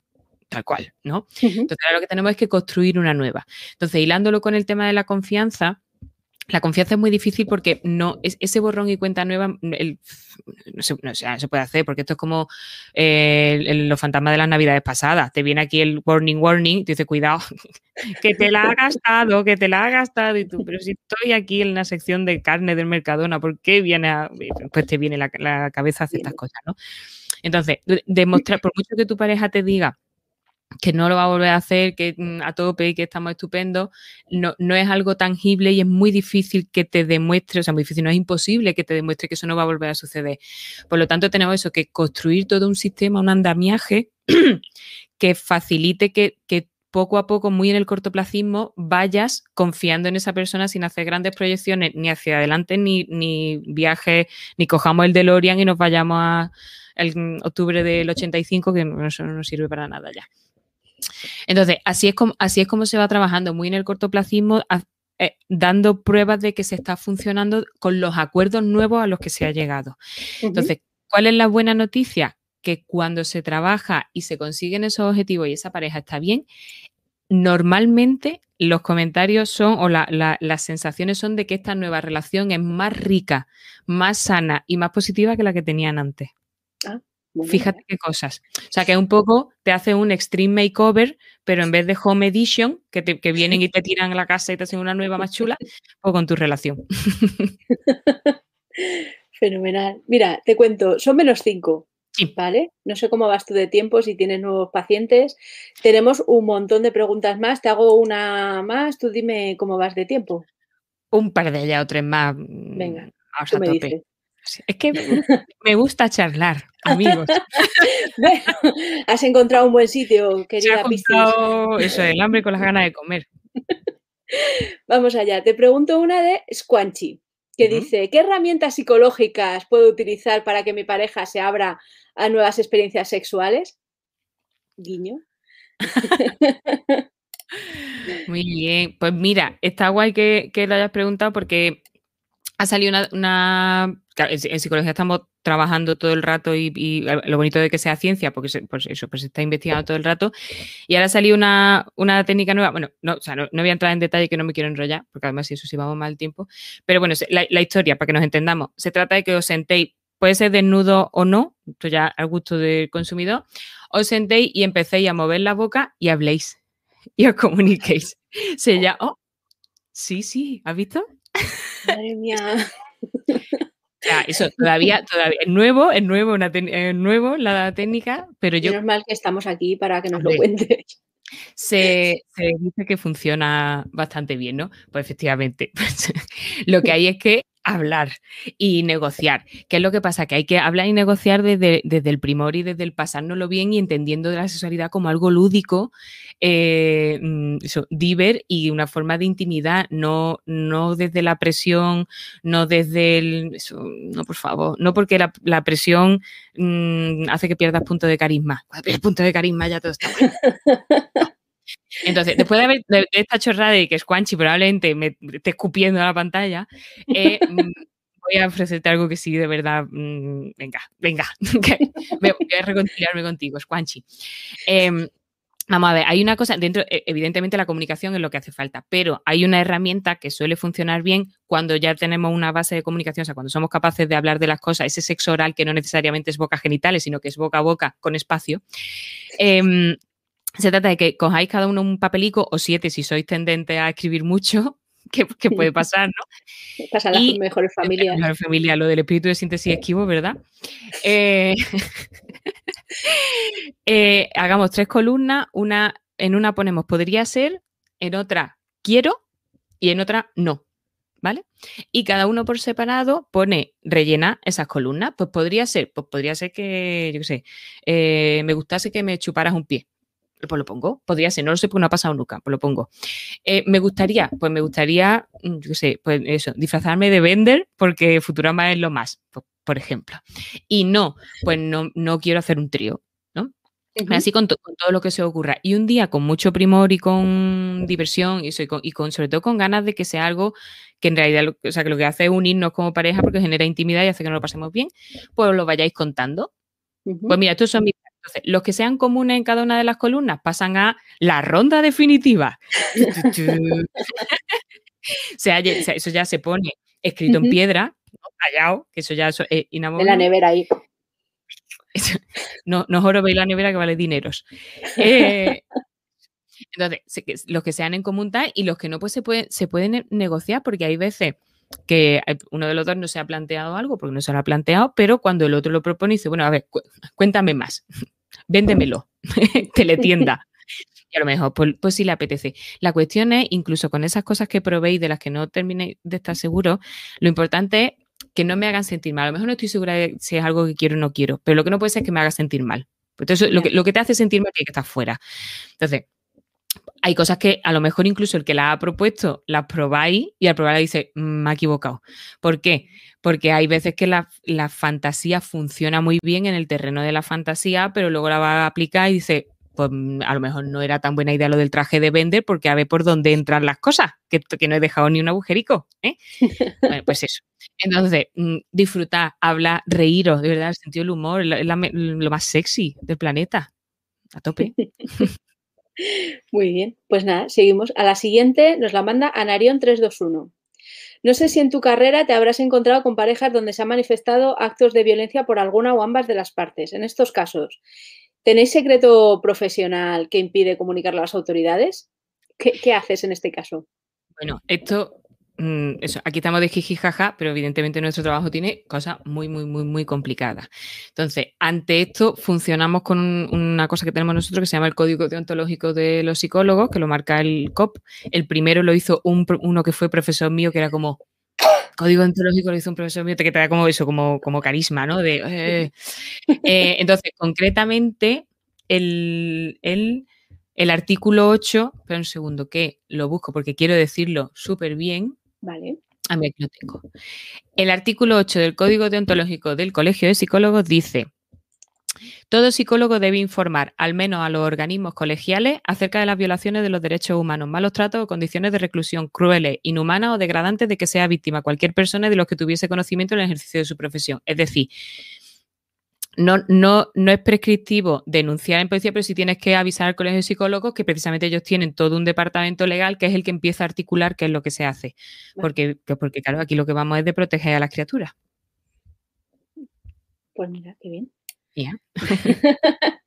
tal cual, ¿no? Entonces, lo que tenemos es que construir una nueva. Entonces, hilándolo con el tema de la confianza, la confianza es muy difícil porque no es, ese borrón y cuenta nueva mm, no, se, puede hacer porque esto es como eh, los fantasmas de las navidades pasadas. Te viene aquí el warning, warning, te dice cuidado, que te la ha gastado, que te la ha gastado y tú, pero si estoy aquí en la sección de carne del Mercadona, ¿por qué viene a, pues te viene la, la cabeza a estas cosas, ¿no? Entonces, demostrar, por mucho que tu pareja te diga que no lo va a volver a hacer, que mm, a tope y que estamos estupendos, no, no es algo tangible y es muy difícil que te demuestre, o sea, muy difícil, no es imposible que te demuestre que eso no va a volver a suceder. Por lo tanto, tenemos eso, que construir todo un sistema, un andamiaje que facilite que, poco a poco, muy en el cortoplacismo, vayas confiando en esa persona sin hacer grandes proyecciones ni hacia adelante, ni, ni viajes, ni cojamos el DeLorean y nos vayamos a el octubre del 85, que eso no sirve para nada ya. Entonces, así es como, así es como se va trabajando, muy en el cortoplacismo, eh, dando pruebas de que se está funcionando con los acuerdos nuevos a los que se ha llegado. Entonces, ¿cuál es la buena noticia? Que cuando se trabaja y se consiguen esos objetivos y esa pareja está bien, normalmente los comentarios son o las sensaciones son de que esta nueva relación es más rica, más sana y más positiva que la que tenían antes. Fíjate qué cosas. O sea, que un poco te hace un extreme makeover, pero en vez de home edition, que, que vienen y te tiran a la casa y te hacen una nueva más chula, o con tu relación. Fenomenal. Mira, te cuento, son menos cinco. ¿Vale? No sé cómo vas tú de tiempo, si tienes nuevos pacientes. Tenemos un montón de preguntas más. Te hago una más. Tú dime cómo vas de tiempo. Un par de ellas o tres más. Venga. Mm, vamos a tope. Es que me gusta charlar, amigos. has encontrado un buen sitio, querida Piscis. Eso, el hambre con las ganas de comer. Vamos allá. Te pregunto una de Squanchy, que dice, ¿qué herramientas psicológicas puedo utilizar para que mi pareja se abra a nuevas experiencias sexuales? Guiño. Muy bien. Pues mira, está guay que, que lo hayas preguntado porque ha salido una en psicología estamos trabajando todo el rato y, lo bonito de que sea ciencia, porque se, pues eso, pues se está investigando todo el rato. Y ahora salió una, una técnica nueva. Bueno, no, o sea, no, voy a entrar en detalle que no me quiero enrollar, porque además si eso sí vamos mal tiempo. Pero bueno, la, historia, para que nos entendamos, se trata de que os sentéis, puede ser desnudo o no, esto ya al gusto del consumidor, os sentéis y empecéis a mover la boca y habléis y os comuniquéis. Se llama, oh, sí, sí, ¿has visto? Madre mía. eso todavía, todavía es nuevo, es nuevo, una nuevo la técnica, pero yo. Menos mal que estamos aquí para que nos lo cuentes. Se, dice que funciona bastante bien, ¿no? Pues efectivamente, pues, lo que hay es que hablar y negociar. ¿Qué es lo que pasa? Que hay que hablar y negociar desde, el primor y desde el pasárnoslo bien y entendiendo la sexualidad como algo lúdico, eh, mm, diver y una forma de intimidad, no, no desde la presión, no desde el... no, por favor, no porque la, presión mm, hace que pierdas punto de carisma. Cuando pierdes punto de carisma ya todo está bueno. Entonces, después de, haber, de, esta chorrada de que Squanchy probablemente me esté escupiendo a la pantalla, eh, mm, voy a ofrecerte algo que sí, de verdad, mm, venga, venga, voy a reconciliarme contigo, Squanchy. Em, vamos a ver, hay una cosa, dentro, e, evidentemente la comunicación es lo que hace falta, pero hay una herramienta que suele funcionar bien cuando ya tenemos una base de comunicación, o sea, cuando somos capaces de hablar de las cosas, ese sexo oral que no necesariamente es boca genitales, sino que es boca a boca con espacio. Em, se trata de que cojáis cada uno un papelico o siete si sois tendentes a escribir mucho, que, puede pasar, ¿no? Pasa a las mejores familias. La familia, lo del espíritu de síntesis esquivo, ¿verdad? Eh, eh, hagamos tres columnas, una, en una ponemos podría ser, en otra quiero y en otra no. ¿Vale? Y cada uno por separado pone, rellena esas columnas. Pues podría ser, pues podría ser que, yo qué sé, eh, me gustase que me chuparas un pie pues lo pongo. Podría ser, no lo sé porque no ha pasado nunca, pues lo pongo. Eh, me gustaría, pues me gustaría, mm, yo sé, pues eso, disfrazarme de vender porque Futurama es lo más, por, ejemplo. Y no, pues no, no quiero hacer un trío, ¿no? Así con, todo lo que se ocurra. Y un día con mucho primor y con diversión y, con, y con, sobre todo con ganas de que sea algo que en realidad, o sea, que lo que hace es unirnos como pareja porque genera intimidad y hace que nos lo pasemos bien, pues lo vayáis contando. Pues mira, estos son mis entonces, los que sean comunes en cada una de las columnas pasan a la ronda definitiva. o sea, eso ya se pone escrito en piedra, tallado, que eso ya es inamovible. En la nevera ahí. No, no oro veis la nevera que vale dineros. Eh, entonces, los que sean en común tal y los que no, pues se, pueden se pueden negociar porque hay veces que uno de los dos no se ha planteado algo porque no se lo ha planteado, pero cuando el otro lo propone dice, bueno, a ver, cuéntame más véndemelo, teletienda. Y a lo mejor, pues, pues sí le apetece. La cuestión es, incluso con esas cosas que probéis de las que no terminéis de estar seguro, lo importante es que no me hagan sentir mal. A lo mejor no estoy segura de si es algo que quiero o no quiero, pero lo que no puede ser es que me haga sentir mal. Entonces, lo que, lo que te hace sentir mal tiene que estar fuera. Entonces, hay cosas que a lo mejor incluso el que las ha propuesto las probáis y al probarla dice, mm, me ha equivocado. ¿Por qué? Porque hay veces que la, fantasía funciona muy bien en el terreno de la fantasía, pero luego la va a aplicar y dice, pues mm, a lo mejor no era tan buena idea lo del traje de vender porque a ver por dónde entran las cosas, que, que no he dejado ni un agujerico. ¿eh? bueno, pues eso. Entonces, mm, disfrutar, hablar, reíros, de verdad, el sentido del humor, es lo más sexy del planeta. A tope. Muy bien, pues nada, seguimos. A la siguiente nos la manda Anarion 321. No sé si en tu carrera te habrás encontrado con parejas donde se han manifestado actos de violencia por alguna o ambas de las partes. En estos casos, ¿tenéis secreto profesional que impide comunicarlo a las autoridades? ¿Qué, qué haces en este caso? Bueno, esto eso, aquí estamos de jiji jaja, pero evidentemente nuestro trabajo tiene cosas muy, muy, muy, muy complicadas. Entonces, ante esto, funcionamos con una cosa que tenemos nosotros que se llama el Código Deontológico de los Psicólogos, que lo marca el COP. El primero lo hizo uno que fue profesor mío, que era como. Código deontológico lo hizo un profesor mío que te da como eso, como, como carisma, ¿no? De, eh. Eh, entonces, concretamente, el, el, el artículo 8, espera un segundo, que lo busco porque quiero decirlo súper bien. Vale. A mí aquí tengo. El artículo 8 del Código Deontológico del Colegio de Psicólogos dice, todo psicólogo debe informar, al menos a los organismos colegiales, acerca de las violaciones de los derechos humanos, malos tratos o condiciones de reclusión crueles, inhumanas o degradantes de que sea víctima cualquier persona de los que tuviese conocimiento en el ejercicio de su profesión. Es decir, no, no, no es prescriptivo denunciar en policía, pero sí tienes que avisar al colegio de psicólogos que precisamente ellos tienen todo un departamento legal que es el que empieza a articular qué es lo que se hace. Porque, porque claro, aquí lo que vamos es de proteger a las criaturas. Pues mira, qué bien.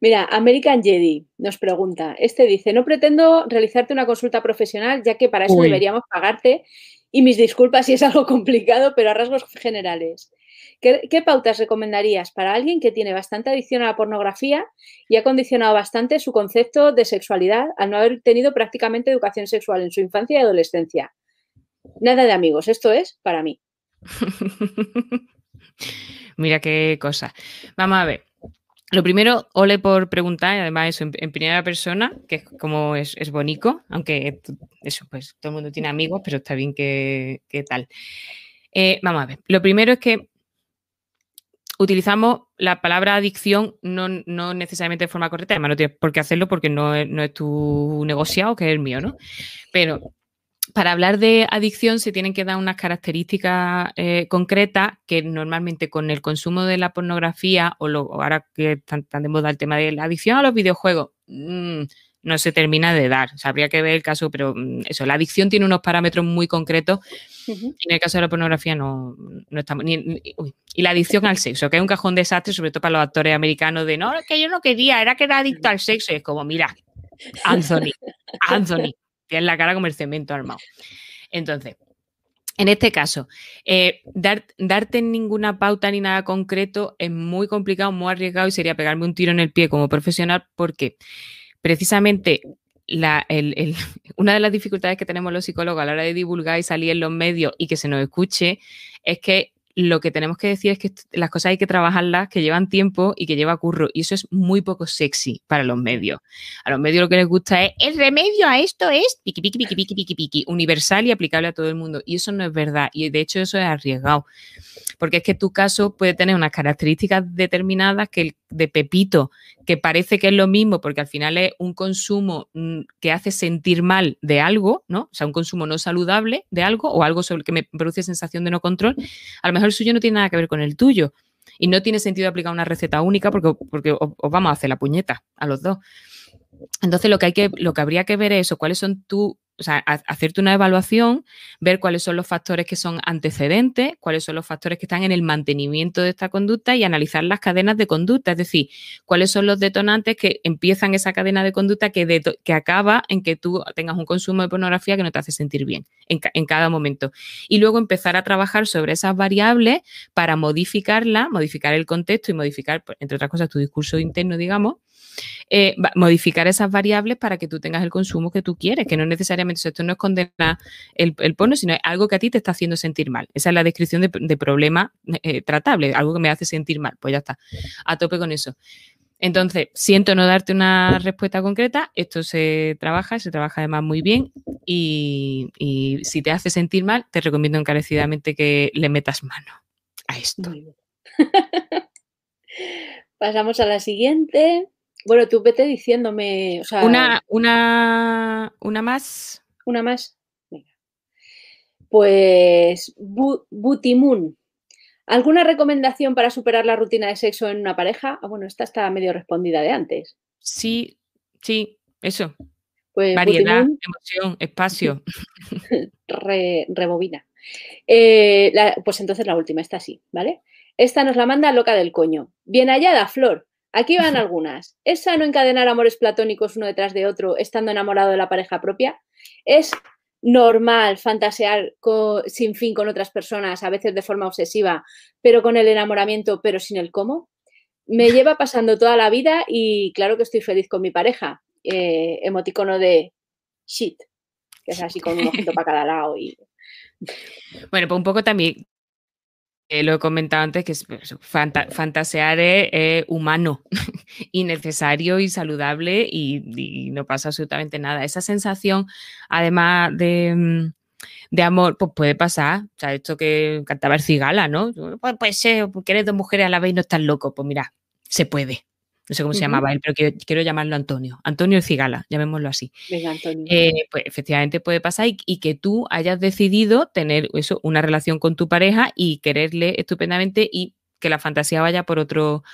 Mira, American Jedi nos pregunta, este dice, no pretendo realizarte una consulta profesional, ya que para eso deberíamos pagarte, y mis disculpas si es algo complicado, pero a rasgos generales. ¿Qué, pautas recomendarías para alguien que tiene bastante adicción a la pornografía y ha condicionado bastante su concepto de sexualidad al no haber tenido prácticamente educación sexual en su infancia y adolescencia? Nada de amigos, esto es para mí. Mira qué cosa. Vamos a ver. Lo primero, ole por preguntar, y además eso en, primera persona, que es como es, es, bonito, aunque eso, pues todo el mundo tiene amigos, pero está bien que, tal. Eh, vamos a ver. Lo primero es que utilizamos la palabra adicción no, necesariamente de forma correcta, además no tienes por qué hacerlo porque no es, no es tu negociado, que es el mío, ¿no? Pero para hablar de adicción se tienen que dar unas características eh, concretas que normalmente con el consumo de la pornografía o, ahora que están, de moda el tema de la adicción a los videojuegos, mm, no se termina de dar. O sea, habría que ver el caso, pero mm, eso, la adicción tiene unos parámetros muy concretos. En el caso de la pornografía no, no estamos. Ni, y la adicción al sexo, que es un cajón desastre, sobre todo para los actores americanos, de no, es que yo no quería, era que era adicto al sexo. Y es como, mira, Anthony, Anthony, tienes la cara como el cemento armado. Entonces, en este caso, eh, dar, darte ninguna pauta ni nada concreto es muy complicado, muy arriesgado y sería pegarme un tiro en el pie como profesional porque precisamente una de las dificultades que tenemos los psicólogos a la hora de divulgar y salir en los medios y que se nos escuche es que lo que tenemos que decir es que las cosas hay que trabajarlas, que llevan tiempo y que lleva curro. Y eso es muy poco sexy para los medios. A los medios lo que les gusta es el remedio a esto es piqui, piqui, piqui, piqui, piqui, piqui, universal y aplicable a todo el mundo. Y eso no es verdad. Y de hecho eso es arriesgado. Porque es que tu caso puede tener unas características determinadas que el de Pepito, que parece que es lo mismo, porque al final es un consumo mm, que hace sentir mal de algo, ¿no? O sea, un consumo no saludable de algo o algo sobre el que me produce sensación de no control. A lo mejor el suyo no tiene nada que ver con el tuyo. Y no tiene sentido aplicar una receta única porque, porque os, vamos a hacer la puñeta a los dos. Entonces, lo que, hay que, lo que habría que ver es eso, cuáles son tus o sea, hacerte una evaluación, ver cuáles son los factores que son antecedentes, cuáles son los factores que están en el mantenimiento de esta conducta y analizar las cadenas de conducta, es decir, cuáles son los detonantes que empiezan esa cadena de conducta que, que acaba en que tú tengas un consumo de pornografía que no te hace sentir bien en, cada momento. Y luego empezar a trabajar sobre esas variables para modificarla, modificar el contexto y modificar, entre otras cosas, tu discurso interno, digamos, eh, modificar esas variables para que tú tengas el consumo que tú quieres, que no necesariamente esto no es condenar el, el, porno, sino algo que a ti te está haciendo sentir mal. Esa es la descripción de, problema eh, tratable, algo que me hace sentir mal. Pues ya está, a tope con eso. Entonces, siento no darte una respuesta concreta, esto se trabaja, se trabaja además muy bien y, si te hace sentir mal, te recomiendo encarecidamente que le metas mano a esto. Pasamos a la siguiente. Bueno, tú vete diciéndome. una, una, una más. Una más. Pues Butimun. ¿Alguna recomendación para superar la rutina de sexo en una pareja? Ah, bueno, esta está medio respondida de antes. Sí, sí, eso. Pues Variedad, emoción, espacio. rebobina. Eh, pues entonces la última, esta sí, ¿vale? Esta nos la manda loca del coño. Bien hallada, Flor. Aquí van algunas. ¿Es sano encadenar amores platónicos uno detrás de otro estando enamorado de la pareja propia? ¿Es normal fantasear sin fin con otras personas, a veces de forma obsesiva, pero con el enamoramiento, pero sin el cómo. Me lleva pasando toda la vida y claro que estoy feliz con mi pareja. Eh, emoticono de shit, que es así con un ojito para cada lado. Y... Bueno, pues un poco también eh, lo he comentado antes, que es, pues, fantasear es humano y necesario y saludable y, no pasa absolutamente nada. Esa sensación, además mm, de, amor, pues puede pasar. O sea, esto que cantaba el cigala, ¿no? Pues, pues porque eres dos mujeres a la vez y no estás loco. Pues mira, se puede no sé cómo se llamaba él, pero quiero, llamarlo Antonio, Antonio Cigala, llamémoslo así. Venga, Antonio. Eh, pues efectivamente puede pasar y, que tú hayas decidido tener eso, una relación con tu pareja y quererle estupendamente y que la fantasía vaya por otro,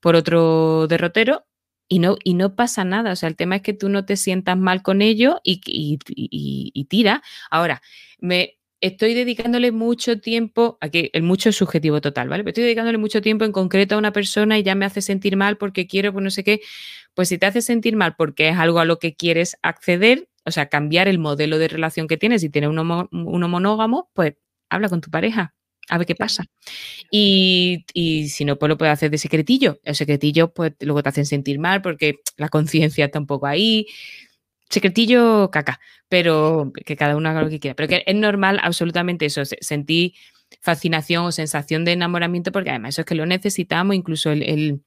por otro derrotero y no, y no pasa nada. O sea, el tema es que tú no te sientas mal con ello y, y tira. Ahora, me, estoy dedicándole mucho tiempo, aquí el mucho es subjetivo total, ¿vale? Pero estoy dedicándole mucho tiempo en concreto a una persona y ya me hace sentir mal porque quiero, pues no sé qué, pues si te hace sentir mal porque es algo a lo que quieres acceder, o sea, cambiar el modelo de relación que tienes y tienes uno, uno monógamo, pues habla con tu pareja, a ver qué pasa. Y, y, si no, pues lo puedes hacer de secretillo. El secretillo, pues luego te hacen sentir mal porque la conciencia está un poco ahí secretillo caca, pero que cada uno haga lo que quiera. Pero que es normal absolutamente eso, sentí fascinación o sensación de enamoramiento, porque además eso es que lo necesitamos, incluso el,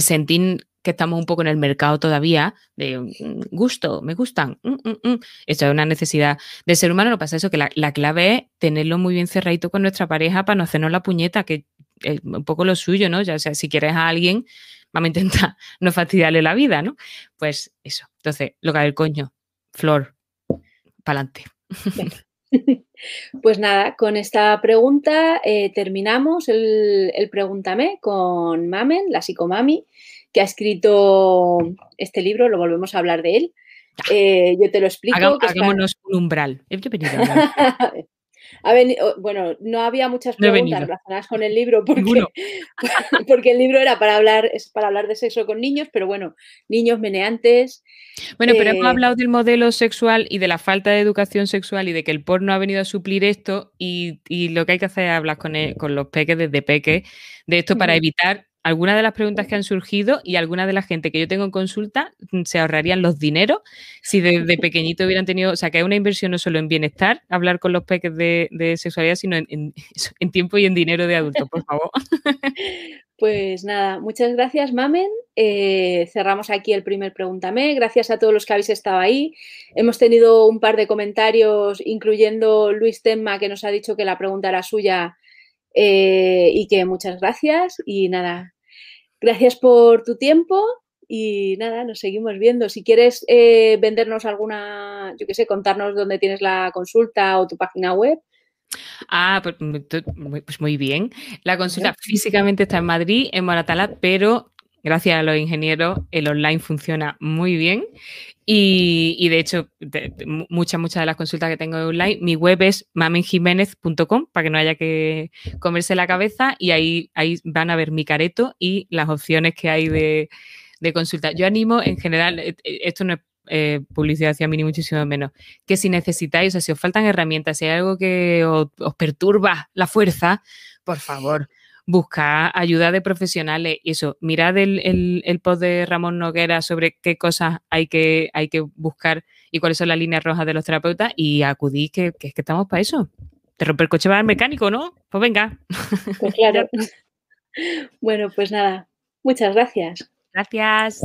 sentir que estamos un poco en el mercado todavía, de mm, gusto, me gustan. Mm, mm, eso es una necesidad del ser humano. Lo pasa eso, que la, la, clave es tenerlo muy bien cerradito con nuestra pareja para no hacernos la puñeta, que es un poco lo suyo, ¿no? Ya sea, si quieres a alguien, vamos a intentar no fastidiarle la vida, ¿no? Pues eso. Entonces, lo que el coño, Flor, pa'lante. Pues nada, con esta pregunta eh, terminamos el, Pregúntame con Mamen, la psicomami, que ha escrito este libro, lo volvemos a hablar de él. Eh, yo te lo explico. hagámonos un umbral. bueno, no había muchas preguntas relacionadas con el libro porque, porque el libro era para hablar, es para hablar de sexo con niños, pero bueno, niños meneantes. Bueno, pero hemos eh, hablado del modelo sexual y de la falta de educación sexual y de que el porno ha venido a suplir esto y, lo que hay que hacer es hablar con, con los peques desde peques de esto para evitar algunas de las preguntas que han surgido y alguna de la gente que yo tengo en consulta mm, se ahorrarían los dineros si desde pequeñito hubieran tenido, o sea, que hay una inversión no solo en bienestar, hablar con los peques de, sexualidad, sino en, tiempo y en dinero de adultos, por favor. Pues nada, muchas gracias, Mamen. Eh, cerramos aquí el primer Pregúntame. Gracias a todos los que habéis estado ahí. Hemos tenido un par de comentarios, incluyendo Luis Temma, que nos ha dicho que la pregunta era suya eh, y que muchas gracias. Y nada, Gracias por tu tiempo y nada, nos seguimos viendo. Si quieres eh, vendernos alguna, yo qué sé, contarnos dónde tienes la consulta o tu página web. Ah, pues, pues muy bien. La consulta físicamente está en Madrid, en Moratala, pero gracias a los ingenieros el online funciona muy bien. Y, de hecho, muchas, muchas de las consultas que tengo online, mi web es mamenjiménez.com para que no haya que comerse la cabeza y ahí, ahí van a ver mi careto y las opciones que hay de, consulta. Yo animo, en general, eh, eh, esto no es eh, publicidad hacia mí ni muchísimo menos, que si necesitáis, o sea, si os faltan herramientas, si hay algo que os perturba la fuerza, por favor, buscar ayuda de profesionales y eso, mirad el, el, post de Ramón Noguera sobre qué cosas hay que, hay que buscar y cuáles son las líneas rojas de los terapeutas y acudís que, que es que estamos para eso. Te rompe el coche va al mecánico, ¿no? Pues venga. Pues claro. bueno, pues nada, muchas gracias. Gracias.